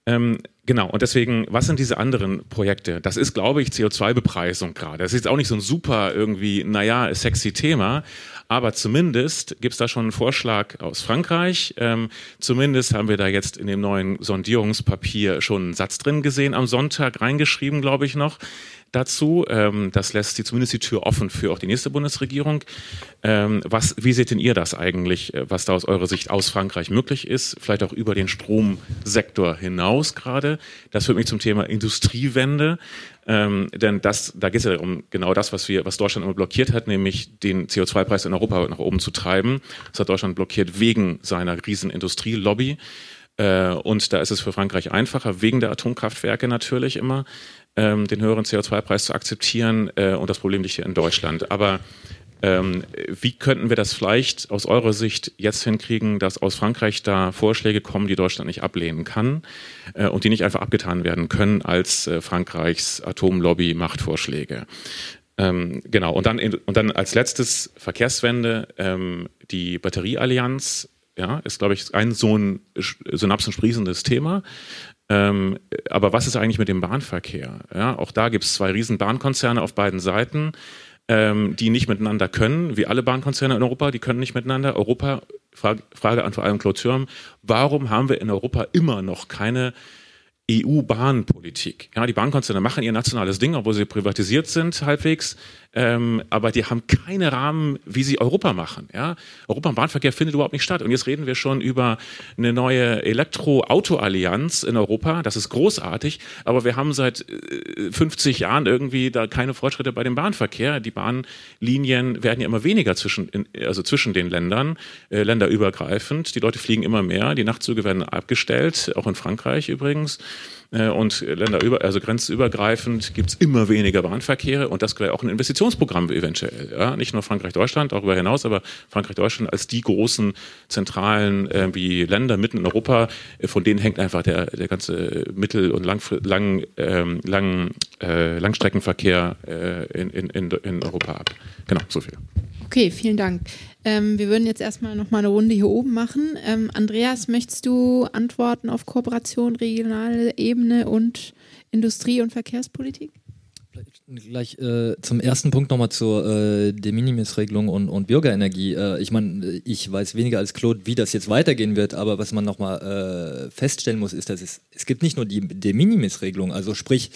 Ähm, genau, und deswegen, was sind diese anderen Projekte? Das ist, glaube ich, CO2-Bepreisung gerade. Das ist jetzt auch nicht so ein super irgendwie, naja, sexy Thema, aber zumindest gibt es da schon einen Vorschlag aus Frankreich. Ähm, zumindest haben wir da jetzt in dem neuen Sondierungspapier schon einen Satz drin gesehen, am Sonntag reingeschrieben, glaube ich noch dazu. Ähm, das lässt die, zumindest die Tür offen für auch die nächste Bundesregierung. Ähm, was, wie seht denn ihr das eigentlich, äh, was da aus eurer Sicht aus Frankreich möglich ist? Vielleicht auch über den Stromsektor hinaus gerade. Das führt mich zum Thema Industriewende. Ähm, denn das, da geht es ja um genau das, was wir, was Deutschland immer blockiert hat, nämlich den CO2-Preis in Europa nach oben zu treiben. Das hat Deutschland blockiert wegen seiner riesen Industrielobby. Äh, und da ist es für Frankreich einfacher, wegen der Atomkraftwerke natürlich immer ähm, den höheren CO2-Preis zu akzeptieren äh, und das Problem liegt hier in Deutschland. Aber ähm, wie könnten wir das vielleicht aus eurer Sicht jetzt hinkriegen, dass aus Frankreich da Vorschläge kommen, die Deutschland nicht ablehnen kann äh, und die nicht einfach abgetan werden können als äh, Frankreichs Atomlobby-Machtvorschläge? Ähm, genau, und dann, in, und dann als letztes Verkehrswende, ähm, die Batterieallianz ja, ist, glaube ich, ein so ein synapsensprießendes Thema. Ähm, aber was ist eigentlich mit dem Bahnverkehr? Ja, auch da gibt es zwei riesen Bahnkonzerne auf beiden Seiten, ähm, die nicht miteinander können, wie alle Bahnkonzerne in Europa, die können nicht miteinander. Europa, Frage, Frage an vor allem Claude Thürm, warum haben wir in Europa immer noch keine EU-Bahnpolitik. Ja, die Bahnkonzerne machen ihr nationales Ding, obwohl sie privatisiert sind halbwegs ähm, aber die haben keine Rahmen, wie sie Europa machen. Ja? Europa im Bahnverkehr findet überhaupt nicht statt. Und jetzt reden wir schon über eine neue Elektro-Auto-Allianz in Europa. Das ist großartig, aber wir haben seit 50 äh, Jahren irgendwie da keine Fortschritte bei dem Bahnverkehr. Die Bahnlinien werden ja immer weniger zwischen, also zwischen den Ländern, äh, länderübergreifend. Die Leute fliegen immer mehr, die Nachtzüge werden abgestellt, auch in Frankreich übrigens. Äh, und länderüber, also grenzübergreifend gibt es immer weniger Bahnverkehre und das wäre auch ein Investitionsprogramm eventuell. Ja? Nicht nur Frankreich-Deutschland, darüber hinaus, aber Frankreich-Deutschland als die großen zentralen äh, wie Länder mitten in Europa, äh, von denen hängt einfach der, der ganze Mittel- und lang, lang, ähm, lang, äh, Langstreckenverkehr äh, in, in, in Europa ab. Genau, so viel. Okay, vielen Dank. Ähm, wir würden jetzt erstmal noch mal eine Runde hier oben machen. Ähm, Andreas, möchtest du antworten auf Kooperation, regionale Ebene und Industrie- und Verkehrspolitik? Gleich äh, zum ersten Punkt nochmal zur äh, De Minimis-Regelung und, und Bürgerenergie. Äh, ich meine, ich weiß weniger als Claude, wie das jetzt weitergehen wird, aber was man nochmal äh, feststellen muss, ist, dass es, es gibt nicht nur die De Minimis-Regelung, also sprich,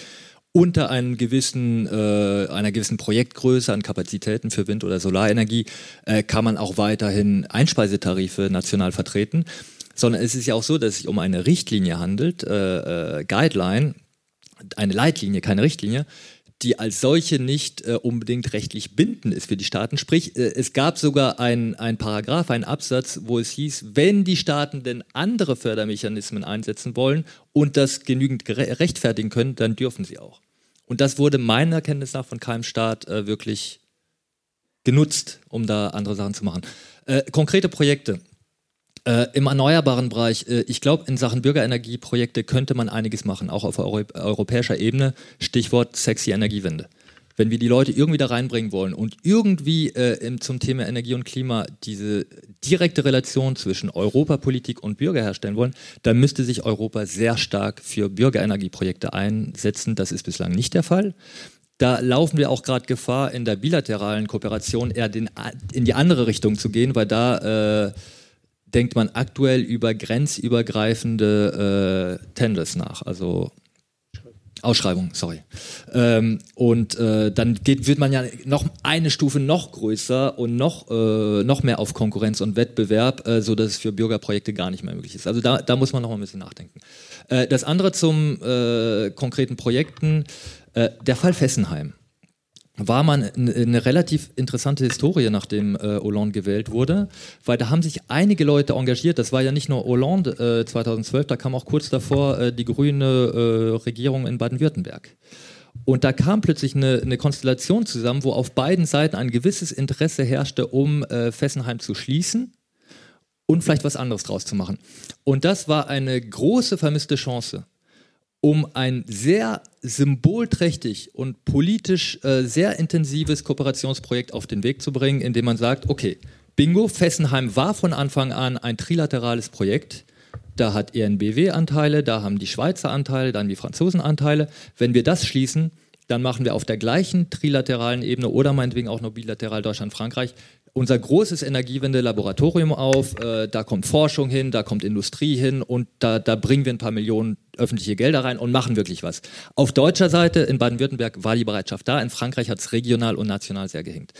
unter einem gewissen, äh, einer gewissen Projektgröße an Kapazitäten für Wind- oder Solarenergie äh, kann man auch weiterhin Einspeisetarife national vertreten. Sondern es ist ja auch so, dass es sich um eine Richtlinie handelt, äh, äh, Guideline, eine Leitlinie, keine Richtlinie, die als solche nicht äh, unbedingt rechtlich bindend ist für die Staaten. Sprich, äh, es gab sogar ein, ein Paragraph, einen Absatz, wo es hieß, wenn die Staaten denn andere Fördermechanismen einsetzen wollen und das genügend rechtfertigen können, dann dürfen sie auch. Und das wurde meiner Kenntnis nach von keinem Staat äh, wirklich genutzt, um da andere Sachen zu machen. Äh, konkrete Projekte. Äh, Im erneuerbaren Bereich, äh, ich glaube, in Sachen Bürgerenergieprojekte könnte man einiges machen, auch auf Euro europäischer Ebene. Stichwort sexy Energiewende. Wenn wir die Leute irgendwie da reinbringen wollen und irgendwie äh, im, zum Thema Energie und Klima diese direkte Relation zwischen Europapolitik und Bürger herstellen wollen, dann müsste sich Europa sehr stark für Bürgerenergieprojekte einsetzen. Das ist bislang nicht der Fall. Da laufen wir auch gerade Gefahr, in der bilateralen Kooperation eher den, in die andere Richtung zu gehen, weil da äh, denkt man aktuell über grenzübergreifende äh, Tenders nach, also Ausschreibung, sorry. Ähm, und äh, dann geht, wird man ja noch eine Stufe noch größer und noch, äh, noch mehr auf Konkurrenz und Wettbewerb, äh, so dass es für Bürgerprojekte gar nicht mehr möglich ist. Also da, da muss man noch mal ein bisschen nachdenken. Äh, das andere zum äh, konkreten Projekten, äh, der Fall Fessenheim war man eine relativ interessante Historie, nachdem äh, Hollande gewählt wurde, weil da haben sich einige Leute engagiert. Das war ja nicht nur Hollande äh, 2012, da kam auch kurz davor äh, die grüne äh, Regierung in Baden-Württemberg. Und da kam plötzlich eine, eine, Konstellation zusammen, wo auf beiden Seiten ein gewisses Interesse herrschte, um äh, Fessenheim zu schließen und vielleicht was anderes draus zu machen. Und das war eine große vermisste Chance, um ein sehr symbolträchtig und politisch äh, sehr intensives Kooperationsprojekt auf den Weg zu bringen, indem man sagt, okay, Bingo, Fessenheim war von Anfang an ein trilaterales Projekt. Da hat ENBW Anteile, da haben die Schweizer Anteile, dann die Franzosen Anteile. Wenn wir das schließen, dann machen wir auf der gleichen trilateralen Ebene oder meinetwegen auch noch bilateral Deutschland-Frankreich unser großes Energiewende-Laboratorium auf. Äh, da kommt Forschung hin, da kommt Industrie hin und da, da bringen wir ein paar Millionen öffentliche Gelder rein und machen wirklich was. Auf deutscher Seite in Baden-Württemberg war die Bereitschaft da, in Frankreich hat es regional und national sehr gehinkt.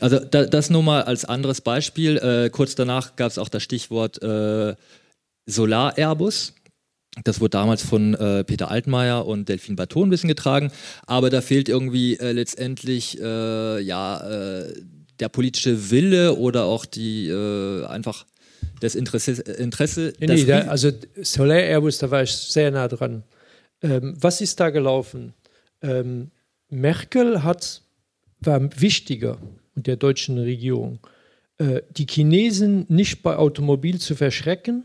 Also da, das nur mal als anderes Beispiel. Äh, kurz danach gab es auch das Stichwort äh, Solar-Airbus. Das wurde damals von äh, Peter Altmaier und Delphine Bateau ein bisschen getragen, aber da fehlt irgendwie äh, letztendlich äh, ja, äh, der politische Wille oder auch die äh, einfach das Interesse. Interesse nee, nee, da, also Solar Airbus, da war ich sehr nah dran. Ähm, was ist da gelaufen? Ähm, Merkel hat, war wichtiger und der deutschen Regierung, äh, die Chinesen nicht bei Automobil zu verschrecken,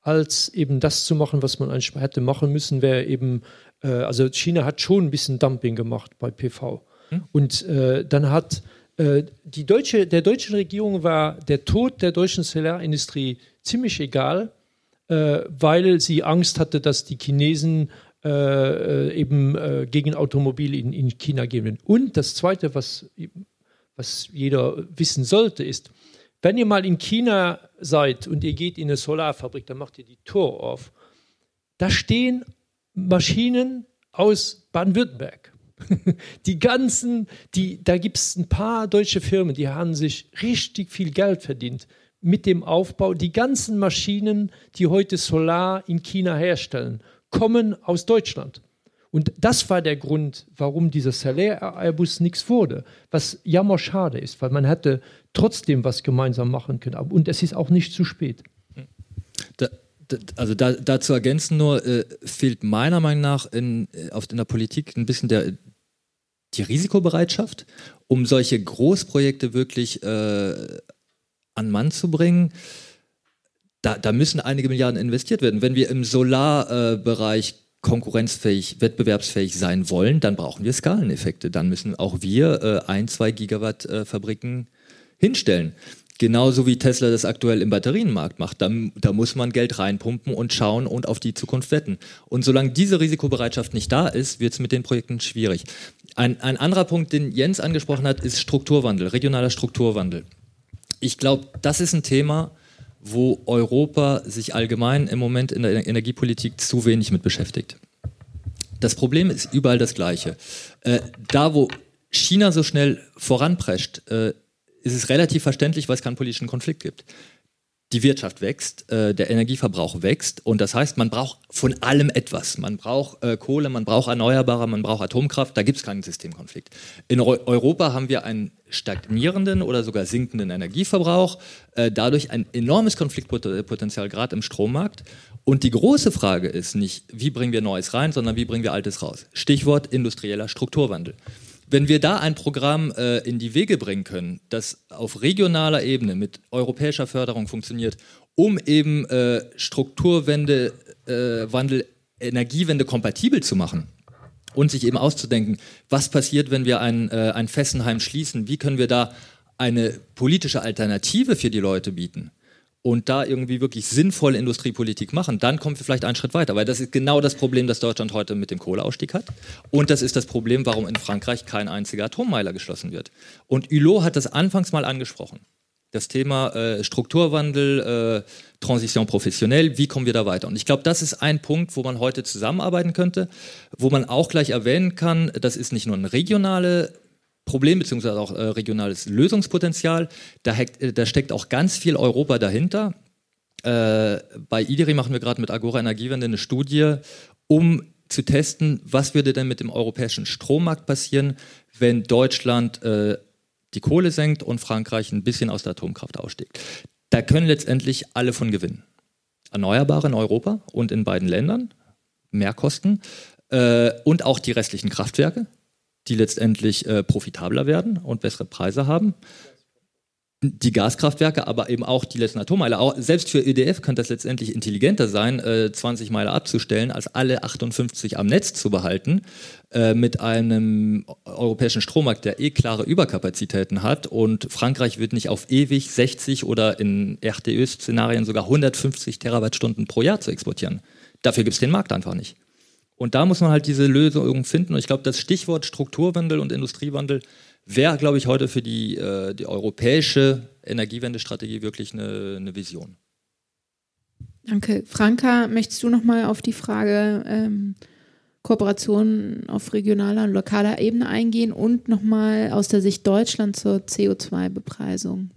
als eben das zu machen, was man eigentlich hätte machen müssen, wäre eben, äh, also China hat schon ein bisschen Dumping gemacht bei PV. Hm? Und äh, dann hat die deutsche, der deutschen Regierung war der Tod der deutschen Solarindustrie ziemlich egal, äh, weil sie Angst hatte, dass die Chinesen äh, äh eben äh, gegen Automobil in, in China gehen. Und das Zweite, was, was jeder wissen sollte, ist, wenn ihr mal in China seid und ihr geht in eine Solarfabrik, dann macht ihr die Tor auf. Da stehen Maschinen aus Baden-Württemberg [LAUGHS] die ganzen, die, da gibt es ein paar deutsche Firmen, die haben sich richtig viel Geld verdient mit dem Aufbau. Die ganzen Maschinen, die heute Solar in China herstellen, kommen aus Deutschland. Und das war der Grund, warum dieser Salär-Airbus nichts wurde. Was jammer schade ist, weil man hätte trotzdem was gemeinsam machen können. Und es ist auch nicht zu spät. Da, also da, da zu ergänzen nur, äh, fehlt meiner Meinung nach in, äh, auf, in der Politik ein bisschen der, die Risikobereitschaft, um solche Großprojekte wirklich äh, an Mann zu bringen. Da, da, müssen einige Milliarden investiert werden. Wenn wir im Solarbereich äh, konkurrenzfähig, wettbewerbsfähig sein wollen, dann brauchen wir Skaleneffekte. Dann müssen auch wir äh, ein, zwei Gigawatt äh, Fabriken hinstellen. Genauso wie Tesla das aktuell im Batterienmarkt macht. Da, da, muss man Geld reinpumpen und schauen und auf die Zukunft wetten. Und solange diese Risikobereitschaft nicht da ist, wird es mit den Projekten schwierig. Ein, ein anderer Punkt, den Jens angesprochen hat, ist Strukturwandel, regionaler Strukturwandel. Ich glaube, das ist ein Thema, wo Europa sich allgemein im Moment in der Energiepolitik zu wenig mit beschäftigt. Das Problem ist überall das gleiche. Äh, da, wo China so schnell voranprescht, äh, ist es relativ verständlich, weil es keinen politischen Konflikt gibt. Die Wirtschaft wächst, äh, der Energieverbrauch wächst und das heißt, man braucht von allem etwas. Man braucht äh, Kohle, man braucht Erneuerbare, man braucht Atomkraft, da gibt es keinen Systemkonflikt. In Europa haben wir einen stagnierenden oder sogar sinkenden Energieverbrauch, äh, dadurch ein enormes Konfliktpotenzial gerade im Strommarkt. Und die große Frage ist nicht, wie bringen wir Neues rein, sondern wie bringen wir Altes raus. Stichwort industrieller Strukturwandel. Wenn wir da ein Programm äh, in die Wege bringen können, das auf regionaler Ebene mit europäischer Förderung funktioniert, um eben äh, Strukturwende, äh, Wandel, Energiewende kompatibel zu machen und sich eben auszudenken, was passiert, wenn wir ein, äh, ein Fessenheim schließen, wie können wir da eine politische Alternative für die Leute bieten und da irgendwie wirklich sinnvolle Industriepolitik machen, dann kommen wir vielleicht einen Schritt weiter. Weil das ist genau das Problem, das Deutschland heute mit dem Kohleausstieg hat. Und das ist das Problem, warum in Frankreich kein einziger Atommeiler geschlossen wird. Und Hulot hat das anfangs mal angesprochen. Das Thema äh, Strukturwandel, äh, Transition professionell, wie kommen wir da weiter? Und ich glaube, das ist ein Punkt, wo man heute zusammenarbeiten könnte, wo man auch gleich erwähnen kann, das ist nicht nur eine regionale Problem beziehungsweise auch äh, regionales Lösungspotenzial. Da, äh, da, steckt auch ganz viel Europa dahinter. Äh, bei IDIRI machen wir gerade mit Agora Energiewende eine Studie, um zu testen, was würde denn mit dem europäischen Strommarkt passieren, wenn Deutschland äh, die Kohle senkt und Frankreich ein bisschen aus der Atomkraft aussteigt. Da können letztendlich alle von gewinnen. Erneuerbare in Europa und in beiden Ländern, Mehrkosten äh, und auch die restlichen Kraftwerke, die letztendlich äh, profitabler werden und bessere Preise haben. die Gaskraftwerke, aber eben auch die letzten Atommeiler. Auch, selbst für EDF könnte das letztendlich intelligenter sein, äh, 20 Meiler abzustellen, als alle 58 am Netz zu behalten, äh, mit einem europäischen Strommarkt, der eh klare Überkapazitäten hat. Und Frankreich wird nicht auf ewig 60 oder in RTÖ-Szenarien sogar 150 Terawattstunden pro Jahr zu exportieren. Dafür gibt es den Markt einfach nicht. Und da muss man halt diese Lösung finden. Und ich glaube, das Stichwort Strukturwandel und Industriewandel wäre, glaube ich, heute für die, äh, die europäische Energiewendestrategie wirklich eine, eine Vision. Danke. Franka, möchtest du nochmal auf die Frage ähm, Kooperation auf regionaler und lokaler Ebene eingehen und nochmal aus der Sicht Deutschland zur CO2-Bepreisung?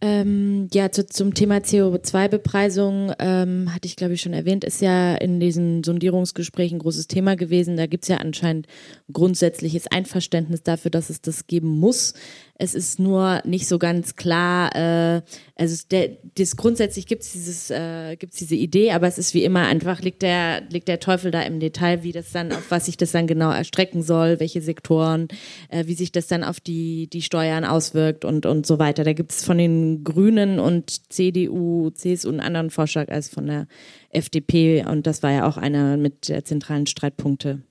Ähm, ja, zu, zum Thema CO2-Bepreisung ähm, hatte ich, glaube ich, schon erwähnt, ist ja in diesen Sondierungsgesprächen ein großes Thema gewesen. Da gibt es ja anscheinend grundsätzliches Einverständnis dafür, dass es das geben muss. Es ist nur nicht so ganz klar, äh, also der, das grundsätzlich gibt es dieses, äh, gibt's diese Idee, aber es ist wie immer einfach, liegt der, liegt der Teufel da im Detail, wie das dann, auf was sich das dann genau erstrecken soll, welche Sektoren, äh, wie sich das dann auf die, die Steuern auswirkt und, und so weiter. Da gibt es von den Grünen und CDU, CSU einen anderen Vorschlag als von der FDP und das war ja auch einer mit der zentralen Streitpunkte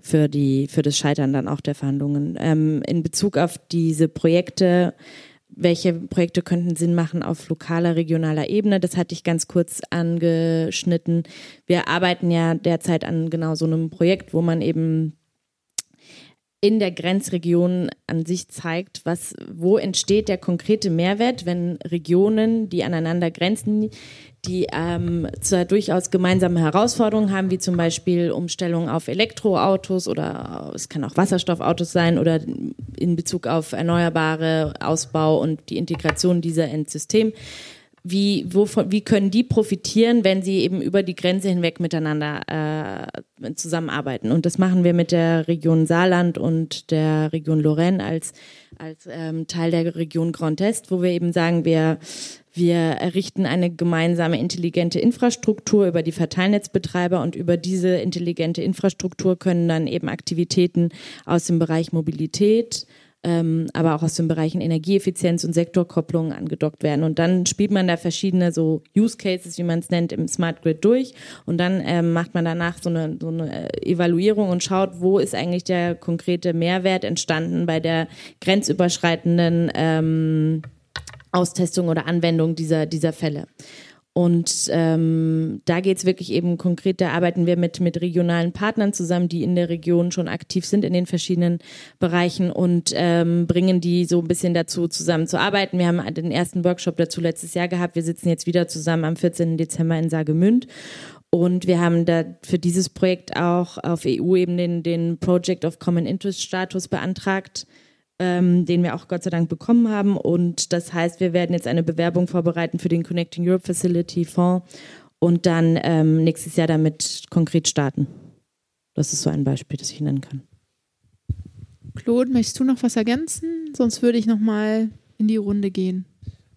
für die für das Scheitern dann auch der Verhandlungen. Ähm, in Bezug auf diese Projekte, welche Projekte könnten Sinn machen auf lokaler, regionaler Ebene? Das hatte ich ganz kurz angeschnitten. Wir arbeiten ja derzeit an genau so einem Projekt, wo man eben in der Grenzregion an sich zeigt, was, wo entsteht der konkrete Mehrwert, wenn Regionen, die aneinander grenzen, die ähm, zwar durchaus gemeinsame Herausforderungen haben, wie zum Beispiel Umstellung auf Elektroautos oder es kann auch Wasserstoffautos sein oder in Bezug auf erneuerbare Ausbau und die Integration dieser ins System. Wie, wovon, wie können die profitieren, wenn sie eben über die Grenze hinweg miteinander äh, zusammenarbeiten? Und das machen wir mit der Region Saarland und der Region Lorraine als, als ähm, Teil der Region Grand Est, wo wir eben sagen, wir wir errichten eine gemeinsame intelligente Infrastruktur über die Verteilnetzbetreiber und über diese intelligente Infrastruktur können dann eben Aktivitäten aus dem Bereich Mobilität, ähm, aber auch aus den Bereichen Energieeffizienz und Sektorkopplung angedockt werden. Und dann spielt man da verschiedene so Use Cases, wie man es nennt, im Smart Grid durch. Und dann ähm, macht man danach so eine, so eine Evaluierung und schaut, wo ist eigentlich der konkrete Mehrwert entstanden bei der grenzüberschreitenden ähm, Austestung oder Anwendung dieser, dieser Fälle. Und ähm, da geht es wirklich eben konkret, da arbeiten wir mit, mit regionalen Partnern zusammen, die in der Region schon aktiv sind in den verschiedenen Bereichen und ähm, bringen die so ein bisschen dazu, zusammen zu arbeiten. Wir haben den ersten Workshop dazu letztes Jahr gehabt. Wir sitzen jetzt wieder zusammen am 14. Dezember in Sagemünd. Und wir haben da für dieses Projekt auch auf EU-Ebene den, den Project of Common Interest Status beantragt ähm, den wir auch Gott sei Dank bekommen haben. Und das heißt, wir werden jetzt eine Bewerbung vorbereiten für den Connecting Europe Facility Fonds und dann ähm, nächstes Jahr damit konkret starten. Das ist so ein Beispiel, das ich nennen kann. Claude, möchtest du noch was ergänzen? Sonst würde ich noch mal in die Runde gehen.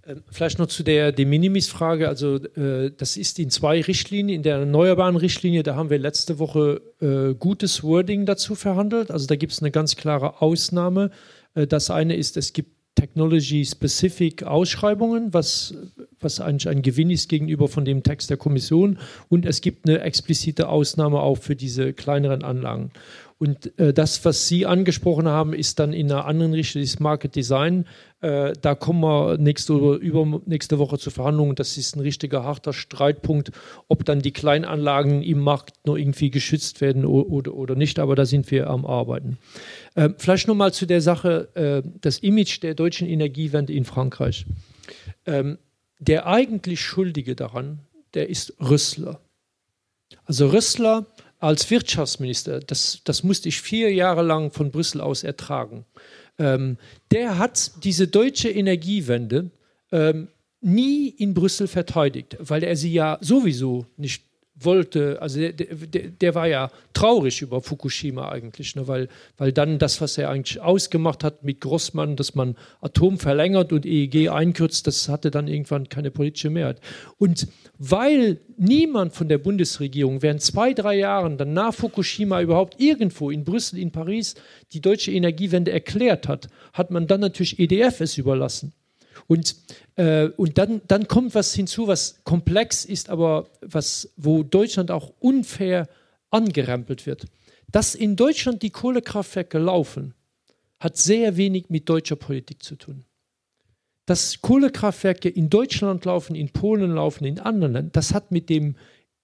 Ähm, vielleicht noch zu der De Minimis-Frage. Also, äh, das ist in zwei Richtlinien. In der erneuerbaren Richtlinie, da haben wir letzte Woche äh, gutes Wording dazu verhandelt. Also, da gibt es eine ganz klare Ausnahme äh, das eine ist, es gibt Technology-Specific Ausschreibungen, was, was eigentlich ein Gewinn ist gegenüber von dem Text der Kommission. Und es gibt eine explizite Ausnahme auch für diese kleineren Anlagen. Und äh, das, was Sie angesprochen haben, ist dann in einer anderen Richtung, das Market Design. Äh, da kommen wir nächste, über, nächste Woche zur Verhandlung. Das ist ein richtiger harter Streitpunkt, ob dann die Kleinanlagen im Markt nur irgendwie geschützt werden oder, oder, oder nicht. Aber da sind wir am Arbeiten. Äh, vielleicht nochmal zu der Sache, äh, das Image der deutschen Energiewende in Frankreich. Ähm, der eigentlich Schuldige daran, der ist Rüssler. Also Rüssler als Wirtschaftsminister, das, das musste ich vier Jahre lang von Brüssel aus ertragen. Ähm, der hat diese deutsche Energiewende ähm, nie in Brüssel verteidigt, weil er sie ja sowieso nicht wollte, also der, der, der, war ja traurig über Fukushima eigentlich, ne, weil, weil dann das, was er eigentlich ausgemacht hat mit Grossmann, dass man Atom verlängert und EEG einkürzt, das hatte dann irgendwann keine politische Mehrheit. Und weil niemand von der Bundesregierung während zwei, drei Jahren dann nach Fukushima überhaupt irgendwo in Brüssel, in Paris die deutsche Energiewende erklärt hat, hat man dann natürlich EDF es überlassen. Und, äh, und dann, dann kommt was hinzu, was komplex ist, aber was, wo Deutschland auch unfair angerempelt wird. Dass in Deutschland die Kohlekraftwerke laufen, hat sehr wenig mit deutscher Politik zu tun. Dass Kohlekraftwerke in Deutschland laufen, in Polen laufen, in anderen Ländern, das hat mit dem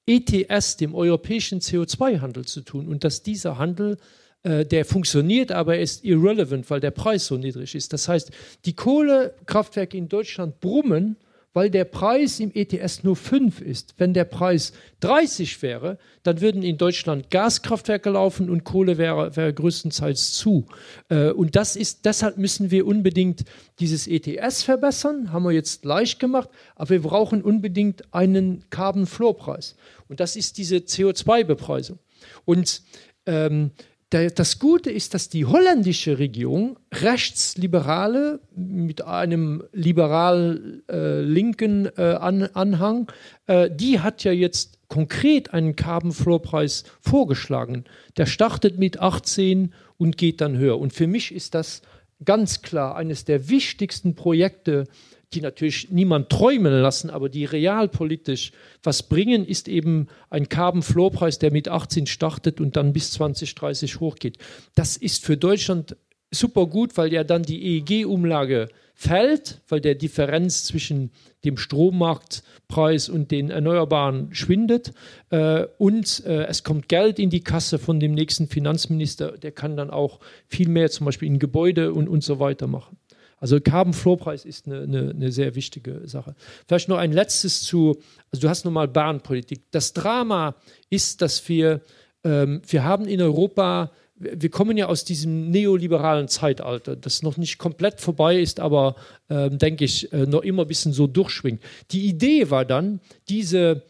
ETS, dem europäischen CO2-Handel zu tun. Und dass dieser Handel der funktioniert, aber er ist irrelevant, weil der Preis so niedrig ist. Das heißt, die Kohlekraftwerke in Deutschland brummen, weil der Preis im ETS nur 5 ist. Wenn der Preis 30 wäre, dann würden in Deutschland Gaskraftwerke laufen und Kohle wäre, wäre größtenteils zu. Äh, und das ist, deshalb müssen wir unbedingt dieses ETS verbessern, haben wir jetzt leicht gemacht, aber wir brauchen unbedingt einen Carbon Floor Preis. Und das ist diese CO2-Bepreisung. Und ähm, das Gute ist, dass die holländische Regierung Rechtsliberale mit einem liberal-linken äh, äh, An Anhang, äh, die hat ja jetzt konkret einen Carbon Floor Preis vorgeschlagen. Der startet mit 18 und geht dann höher. Und für mich ist das ganz klar eines der wichtigsten Projekte die natürlich niemand träumen lassen, aber die realpolitisch was bringen, ist eben ein Carbon-Floor-Preis, der mit 18 startet und dann bis 2030 hochgeht. Das ist für Deutschland super gut, weil ja dann die EEG-Umlage fällt, weil der Differenz zwischen dem Strommarktpreis und den Erneuerbaren schwindet. Äh, und äh, es kommt Geld in die Kasse von dem nächsten Finanzminister, der kann dann auch viel mehr zum Beispiel in Gebäude und, und so weiter machen. Also Carbon Floor Preis ist eine, eine, eine, sehr wichtige Sache. Vielleicht noch ein letztes zu, also du hast nochmal Bahnpolitik. Das Drama ist, dass wir, ähm, wir haben in Europa, wir kommen ja aus diesem neoliberalen Zeitalter, das noch nicht komplett vorbei ist, aber ähm, denke ich, äh, noch immer ein bisschen so durchschwingt. Die Idee war dann, diese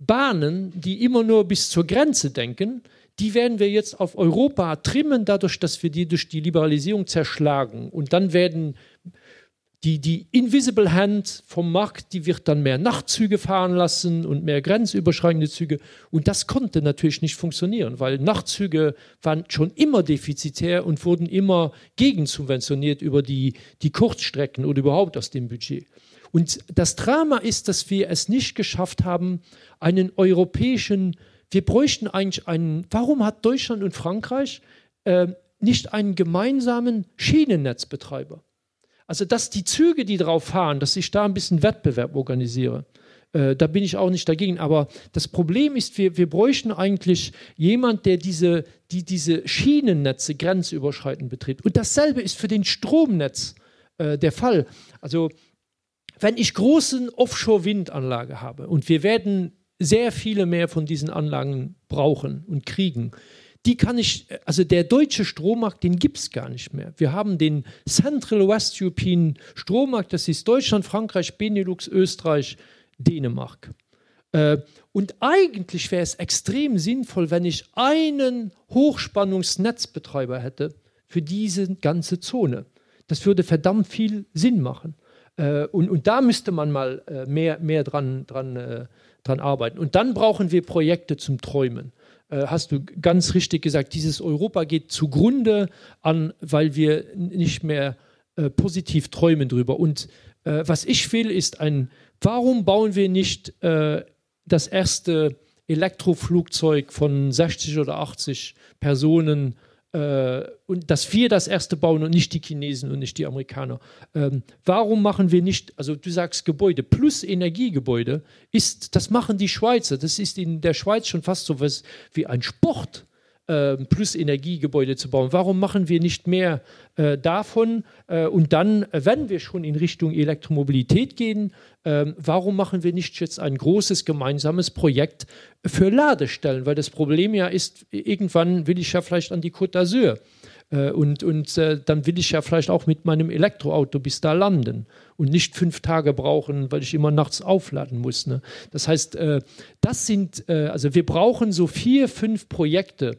Bahnen, die immer nur bis zur Grenze denken, die werden wir jetzt auf Europa trimmen, dadurch, dass wir die durch die Liberalisierung zerschlagen. Und dann werden die, die Invisible Hand vom Markt, die wird dann mehr Nachtzüge fahren lassen und mehr grenzüberschreitende Züge. Und das konnte natürlich nicht funktionieren, weil Nachtzüge waren schon immer defizitär und wurden immer gegensubventioniert über die, die Kurzstrecken oder überhaupt aus dem Budget. Und das Drama ist, dass wir es nicht geschafft haben, einen europäischen wir bräuchten eigentlich einen, warum hat Deutschland und Frankreich äh, nicht einen gemeinsamen Schienennetzbetreiber? Also, dass die Züge, die drauf fahren, dass ich da ein bisschen Wettbewerb organisiere. Äh, da bin ich auch nicht dagegen. Aber das Problem ist, wir, wir bräuchten eigentlich jemand, der diese, die diese Schienennetze grenzüberschreitend betritt. Und dasselbe ist für den Stromnetz äh, der Fall. Also wenn ich großen Offshore-Windanlage habe und wir werden sehr viele mehr von diesen Anlagen brauchen und kriegen. Die kann ich, also der deutsche Strommarkt, den gibt es gar nicht mehr. Wir haben den Central West European Strommarkt, das ist Deutschland, Frankreich, Benelux, Österreich, Dänemark. Äh, und eigentlich wäre es extrem sinnvoll, wenn ich einen Hochspannungsnetzbetreiber hätte für diese ganze Zone. Das würde verdammt viel Sinn machen. Äh, und, und da müsste man mal äh, mehr, mehr dran, dran dran arbeiten. Und dann brauchen wir Projekte zum Träumen. Äh, hast du ganz richtig gesagt, dieses Europa geht zugrunde an, weil wir nicht mehr äh, positiv träumen drüber. Und äh, was ich will, ist ein, warum bauen wir nicht äh, das erste Elektroflugzeug von 60 oder 80 Personen äh, und dass wir das erste bauen und nicht die Chinesen und nicht die Amerikaner. Ähm, warum machen wir nicht, also du sagst Gebäude plus Energiegebäude, ist, das machen die Schweizer. Das ist in der Schweiz schon fast so was wie ein Sport. Ähm, plus Energiegebäude zu bauen. Warum machen wir nicht mehr äh, davon? Äh, und dann, wenn wir schon in Richtung Elektromobilität gehen, äh, warum machen wir nicht jetzt ein großes gemeinsames Projekt für Ladestellen? Weil das Problem ja ist, irgendwann will ich ja vielleicht an die Côte d'Azur. Äh, und, und äh, dann will ich ja vielleicht auch mit meinem Elektroauto bis da landen und nicht fünf Tage brauchen, weil ich immer nachts aufladen muss. Ne? Das heißt, äh, das sind, also wir brauchen so vier, fünf Projekte,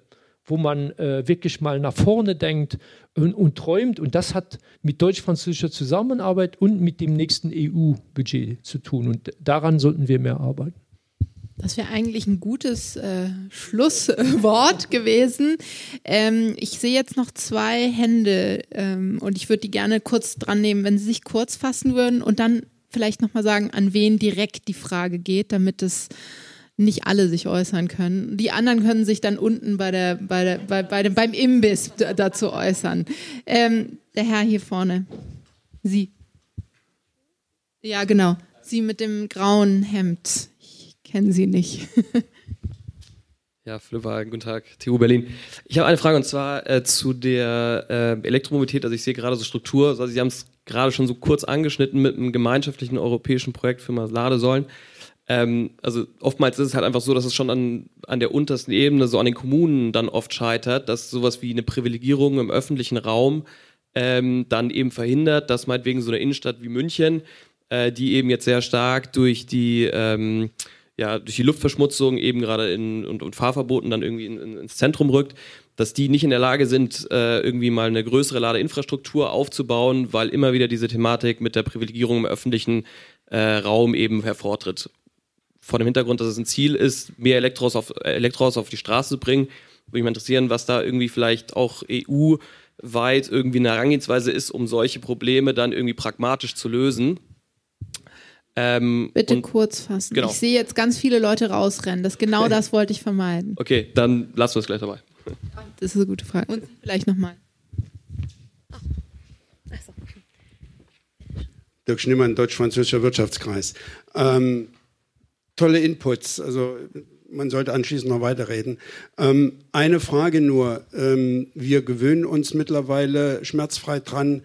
wo man äh, wirklich mal nach vorne denkt und, und träumt. Und das hat mit deutsch-französischer Zusammenarbeit und mit dem nächsten EU-Budget zu tun. Und daran sollten wir mehr arbeiten. Das wäre eigentlich ein gutes äh, Schlusswort [LAUGHS] gewesen. Ähm, ich sehe jetzt noch zwei Hände ähm, und ich würde die gerne kurz dran nehmen, wenn Sie sich kurz fassen würden und dann vielleicht nochmal sagen, an wen direkt die Frage geht, damit es nicht alle sich äußern können. Die anderen können sich dann unten bei der, bei der, bei, bei dem, beim Imbiss dazu äußern. Ähm, der Herr hier vorne. Sie. Ja, genau. Sie mit dem grauen Hemd. Ich kenne Sie nicht. [LAUGHS] Ja, Flipper, guten Tag, TU Berlin. Ich habe eine Frage und zwar äh, zu der äh, Elektromobilität. Also ich sehe gerade so Struktur, also Sie haben es gerade schon so kurz angeschnitten mit einem gemeinschaftlichen europäischen Projekt für Ladesäulen. Ähm, also oftmals ist es halt einfach so, dass es schon an, an der untersten Ebene, so an den Kommunen dann oft scheitert, dass sowas wie eine Privilegierung im öffentlichen Raum ähm, dann eben verhindert, dass meinetwegen so eine Innenstadt wie München, äh, die eben jetzt sehr stark durch die ähm, ja, durch die Luftverschmutzung eben gerade in und, und Fahrverboten dann irgendwie in, in, ins Zentrum rückt, dass die nicht in der Lage sind, äh, irgendwie mal eine größere Ladeinfrastruktur aufzubauen, weil immer wieder diese Thematik mit der Privilegierung im öffentlichen äh, Raum eben hervortritt. Vor dem Hintergrund, dass es ein Ziel ist, mehr Elektros auf, Elektros auf die Straße zu bringen, würde mich mal interessieren, was da irgendwie vielleicht auch EU-weit irgendwie eine Herangehensweise ist, um solche Probleme dann irgendwie pragmatisch zu lösen ähm, Bitte kurz fassen. Genau. Ich sehe jetzt ganz viele Leute rausrennen. Das genau das wollte ich vermeiden. Okay, dann lassen wir es gleich dabei. Das ist eine gute Frage. Und vielleicht nochmal. Dirk Schneemann, Deutsch-Französischer Wirtschaftskreis. Ähm, tolle Inputs. Also man sollte anschließend noch weiterreden. Ähm, eine Frage nur. Ähm, wir gewöhnen uns mittlerweile schmerzfrei dran,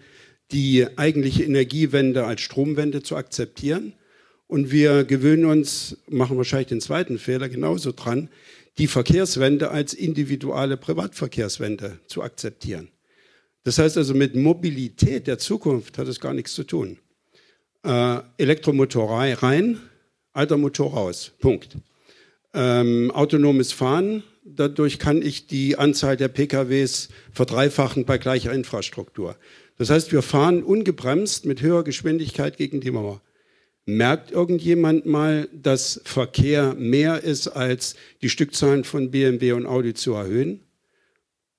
die eigentliche Energiewende als Stromwende zu akzeptieren. Und wir gewöhnen uns, machen wahrscheinlich den zweiten Fehler genauso dran, die Verkehrswende als individuelle Privatverkehrswende zu akzeptieren. Das heißt also, mit Mobilität der Zukunft hat es gar nichts zu tun. Äh, Elektromotor rein, alter Motor raus. Punkt. Ähm, autonomes Fahren, dadurch kann ich die Anzahl der PKWs verdreifachen bei gleicher Infrastruktur. Das heißt, wir fahren ungebremst mit höherer Geschwindigkeit gegen die Mauer. Merkt irgendjemand mal, dass Verkehr mehr ist, als die Stückzahlen von BMW und Audi zu erhöhen?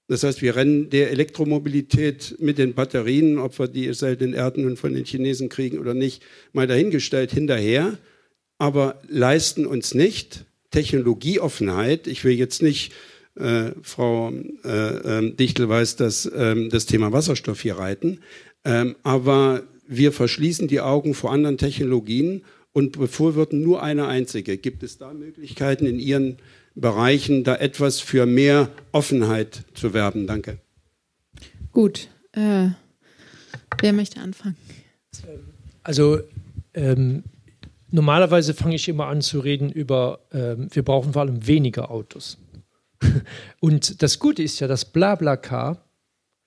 Das heißt, wir rennen der Elektromobilität mit den Batterien, ob wir die seltenen Erden nun von den Chinesen kriegen oder nicht, mal dahingestellt hinterher, aber leisten uns nicht Technologieoffenheit. Ich will jetzt nicht äh, Frau äh, äh, Dichtel weiß, dass ähm, das Thema Wasserstoff hier reiten. Ähm, aber wir verschließen die Augen vor anderen Technologien und befürworten nur eine einzige. Gibt es da Möglichkeiten in Ihren Bereichen, da etwas für mehr Offenheit zu werben? Danke. Gut. Äh, wer möchte anfangen? Also ähm, normalerweise fange ich immer an zu reden über, ähm, wir brauchen vor allem weniger Autos. [LAUGHS] Und das Gute ist ja, dass BlaBlaCar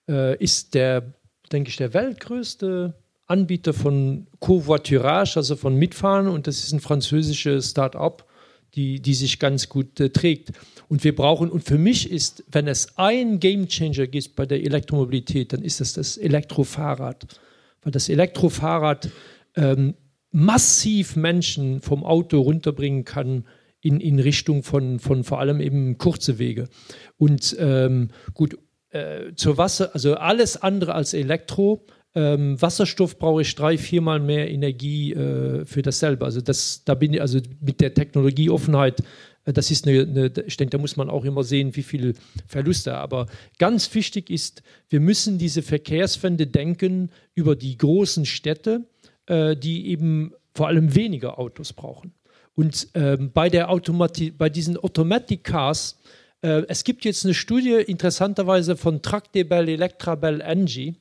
äh, ist der, denke ich, der weltgrößte Anbieter von Covoiturage, also von Mitfahren. Und das ist ein französisches Start-up, die, die sich ganz gut äh, trägt. Und wir brauchen, und für mich ist, wenn es ein Gamechanger gibt bei der Elektromobilität, dann ist das das Elektrofahrrad. Weil das Elektrofahrrad ähm, massiv Menschen vom Auto runterbringen kann in, in Richtung von, von vor allem eben kurze Wege. Und ähm, gut, äh, zur Wasser, also alles andere als Elektro. Ähm, Wasserstoff brauche ich drei, viermal mehr Energie äh, für dasselbe. Also das, da bin ich also mit der Technologieoffenheit, äh, das ist eine, eine, ich denke, da muss man auch immer sehen, wie viele Verluste. Aber ganz wichtig ist, wir müssen diese Verkehrswende denken über die großen Städte, äh, die eben vor allem weniger Autos brauchen. Und ähm, bei, der Automati bei diesen Automatic Cars, äh, es gibt jetzt eine Studie interessanterweise von Tractebel Electrabel Engie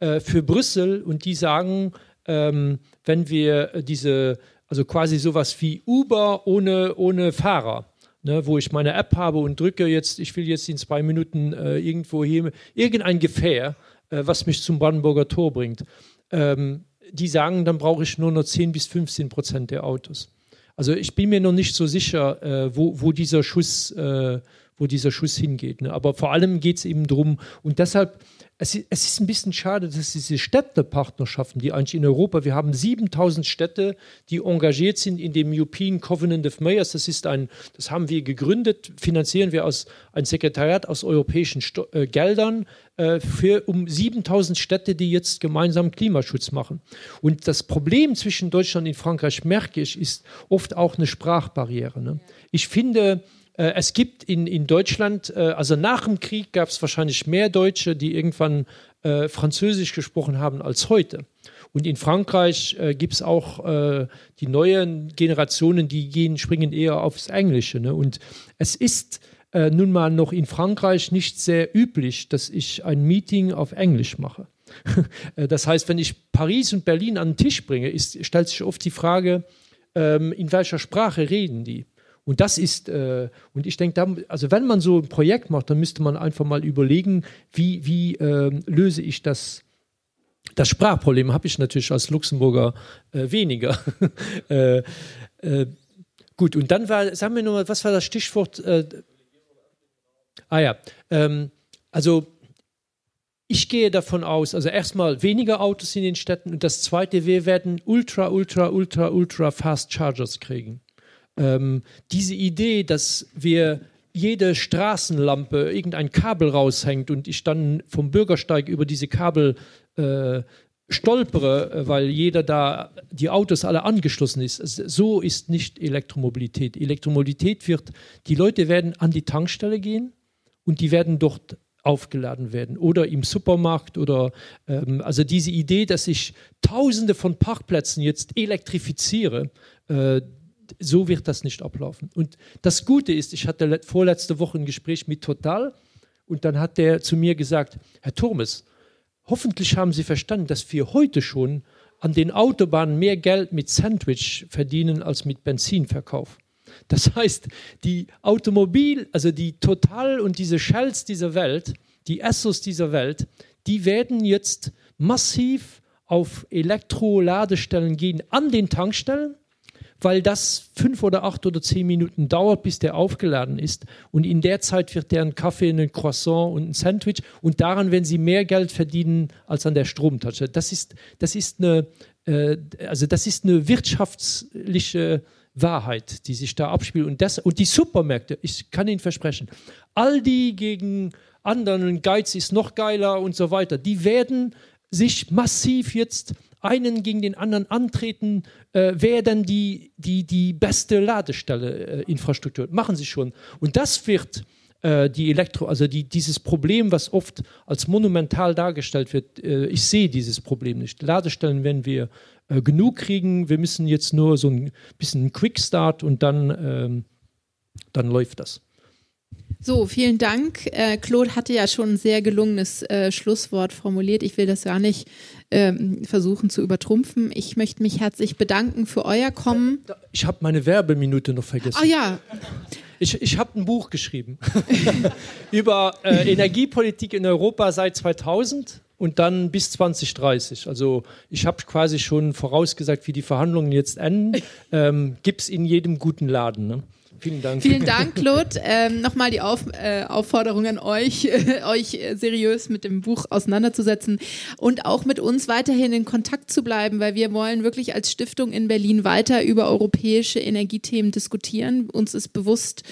äh, für Brüssel und die sagen, ähm, wenn wir diese, also quasi sowas wie Uber ohne, ohne Fahrer, Ne, wo ich meine App habe und drücke jetzt, ich will jetzt in zwei Minuten äh, irgendwo hier, irgendein Gefähr, äh, was mich zum Brandenburger Tor bringt. Ähm, die sagen, dann brauche ich nur noch 10 bis 15 Prozent der Autos. Also ich bin mir noch nicht so sicher, äh, wo, wo, dieser Schuss, äh, wo dieser Schuss hingeht. Ne? Aber vor allem geht es eben darum, und deshalb es, es ist ein bisschen schade, dass diese Städtepartnerschaften, die eigentlich in Europa, wir haben 7000 Städte, die engagiert sind in dem European Covenant of Mayors. Das ist ein, das haben wir gegründet, finanzieren wir aus ein Sekretariat aus europäischen Sto äh, Geldern äh, für um 7000 Städte, die jetzt gemeinsam Klimaschutz machen. Und das Problem zwischen Deutschland und Frankreich merke ich, ist oft auch eine Sprachbarriere. Ne? Ich finde, äh, es gibt in, in Deutschland, äh, also nach dem Krieg gab es wahrscheinlich mehr Deutsche, die irgendwann äh, Französisch gesprochen haben als heute. Und in Frankreich äh, gibt es auch äh, die neuen Generationen, die gehen, springen eher aufs Englische. Ne? Und es ist äh, nun mal noch in Frankreich nicht sehr üblich, dass ich ein Meeting auf Englisch mache. [LAUGHS] das heißt, wenn ich Paris und Berlin an den Tisch bringe, ist, stellt sich oft die Frage, ähm, in welcher Sprache reden die? Und das ist, äh, und ich denke, also wenn man so ein Projekt macht, dann müsste man einfach mal überlegen, wie, wie äh, löse ich das, das Sprachproblem habe ich natürlich als Luxemburger äh, weniger. [LAUGHS] äh, äh, gut, und dann war, sagen wir nochmal, was war das Stichwort? Äh, ah ja, ähm, also ich gehe davon aus, also erstmal weniger Autos in den Städten und das zweite, wir werden ultra, ultra, ultra, ultra Fast Chargers kriegen ähm, diese Idee, dass wir jede Straßenlampe irgendein Kabel raushängt und ich dann vom Bürgersteig über diese Kabel äh, stolpere, äh, weil jeder da die Autos alle angeschlossen ist. So ist nicht Elektromobilität. Elektromobilität wird, die Leute werden an die Tankstelle gehen und die werden dort aufgeladen werden oder im Supermarkt oder ähm, also diese Idee, dass ich Tausende von Parkplätzen jetzt elektrifiziere, äh, so wird das nicht ablaufen. Und das Gute ist, ich hatte vorletzte Woche ein Gespräch mit Total und dann hat der zu mir gesagt, Herr Turmes, hoffentlich haben Sie verstanden, dass wir heute schon an den Autobahnen mehr Geld mit Sandwich verdienen als mit Benzinverkauf. Das heißt, die Automobil, also die Total und diese Shells dieser Welt, die Essos dieser Welt, die werden jetzt massiv auf Elektroladestellen gehen an den Tankstellen weil das fünf oder acht oder zehn Minuten dauert, bis der aufgeladen ist. Und in der Zeit wird der ein Kaffee, ein Croissant und ein Sandwich. Und daran werden sie mehr Geld verdienen als an der Stromtasche. Das ist, das ist eine, äh, also das ist eine wirtschaftliche Wahrheit, die sich da abspielt. Und, das, und die Supermärkte, ich kann Ihnen versprechen, all die gegen anderen, Geiz ist noch geiler und so weiter, die werden sich massiv jetzt einen gegen den anderen antreten, äh, wer denn die, die, die beste Ladestelle-Infrastruktur. Äh, Machen sie schon. Und das wird äh, die Elektro, also die, dieses Problem, was oft als monumental dargestellt wird, äh, ich sehe dieses Problem nicht. Ladestellen werden wir äh, genug kriegen. Wir müssen jetzt nur so ein bisschen Quickstart und dann, ähm, dann läuft das. So, vielen Dank. Claude hatte ja schon ein sehr gelungenes Schlusswort formuliert. Ich will das gar nicht ähm, versuchen zu übertrumpfen. Ich möchte mich herzlich bedanken für euer Kommen. Ich habe meine Werbeminute noch vergessen. Ah ja. Ich, ich habe ein Buch geschrieben [LAUGHS] über äh, Energiepolitik in Europa seit 2000 und dann bis 2030. Also ich habe quasi schon vorausgesagt, wie die Verhandlungen jetzt enden. [LAUGHS] Ähm, Gibt es in jedem guten Laden. Ne? Vielen Dank. Vielen Dank, [LAUGHS] Claude. Ähm, Nochmal die Auf, äh, Aufforderung an euch, [LAUGHS] äh, euch seriös mit dem Buch auseinanderzusetzen und auch mit uns weiterhin in Kontakt zu bleiben, weil wir wollen wirklich als Stiftung in Berlin weiter über europäische Energiethemen diskutieren. Uns ist bewusst,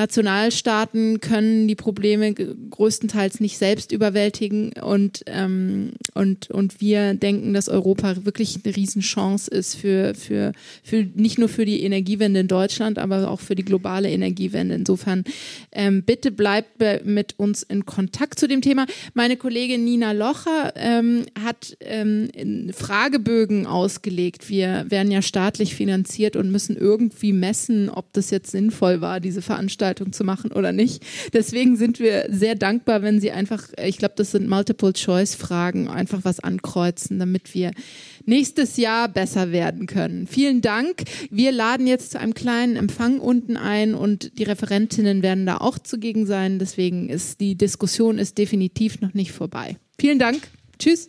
Nationalstaaten können die Probleme größtenteils nicht selbst überwältigen und, ähm, und, und wir denken, dass Europa wirklich eine Riesenchance ist für, für, für nicht nur für die Energiewende in Deutschland, aber auch für die globale Energiewende. Insofern ähm, bitte bleibt mit uns in Kontakt zu dem Thema. Meine Kollegin Nina Locher ähm, hat ähm, Fragebögen ausgelegt. Wir werden ja staatlich finanziert und müssen irgendwie messen, ob das jetzt sinnvoll war, diese Veranstaltung Veranstaltung zu machen oder nicht. Deswegen sind wir sehr dankbar, wenn Sie einfach, ich glaube, das sind Multiple-Choice-Fragen, einfach was ankreuzen, damit wir nächstes Jahr besser werden können. Vielen Dank. Wir laden jetzt zu einem kleinen Empfang unten ein und die Referentinnen werden da auch zugegen sein. Deswegen ist die Diskussion ist definitiv noch nicht vorbei. Vielen Dank. Tschüss.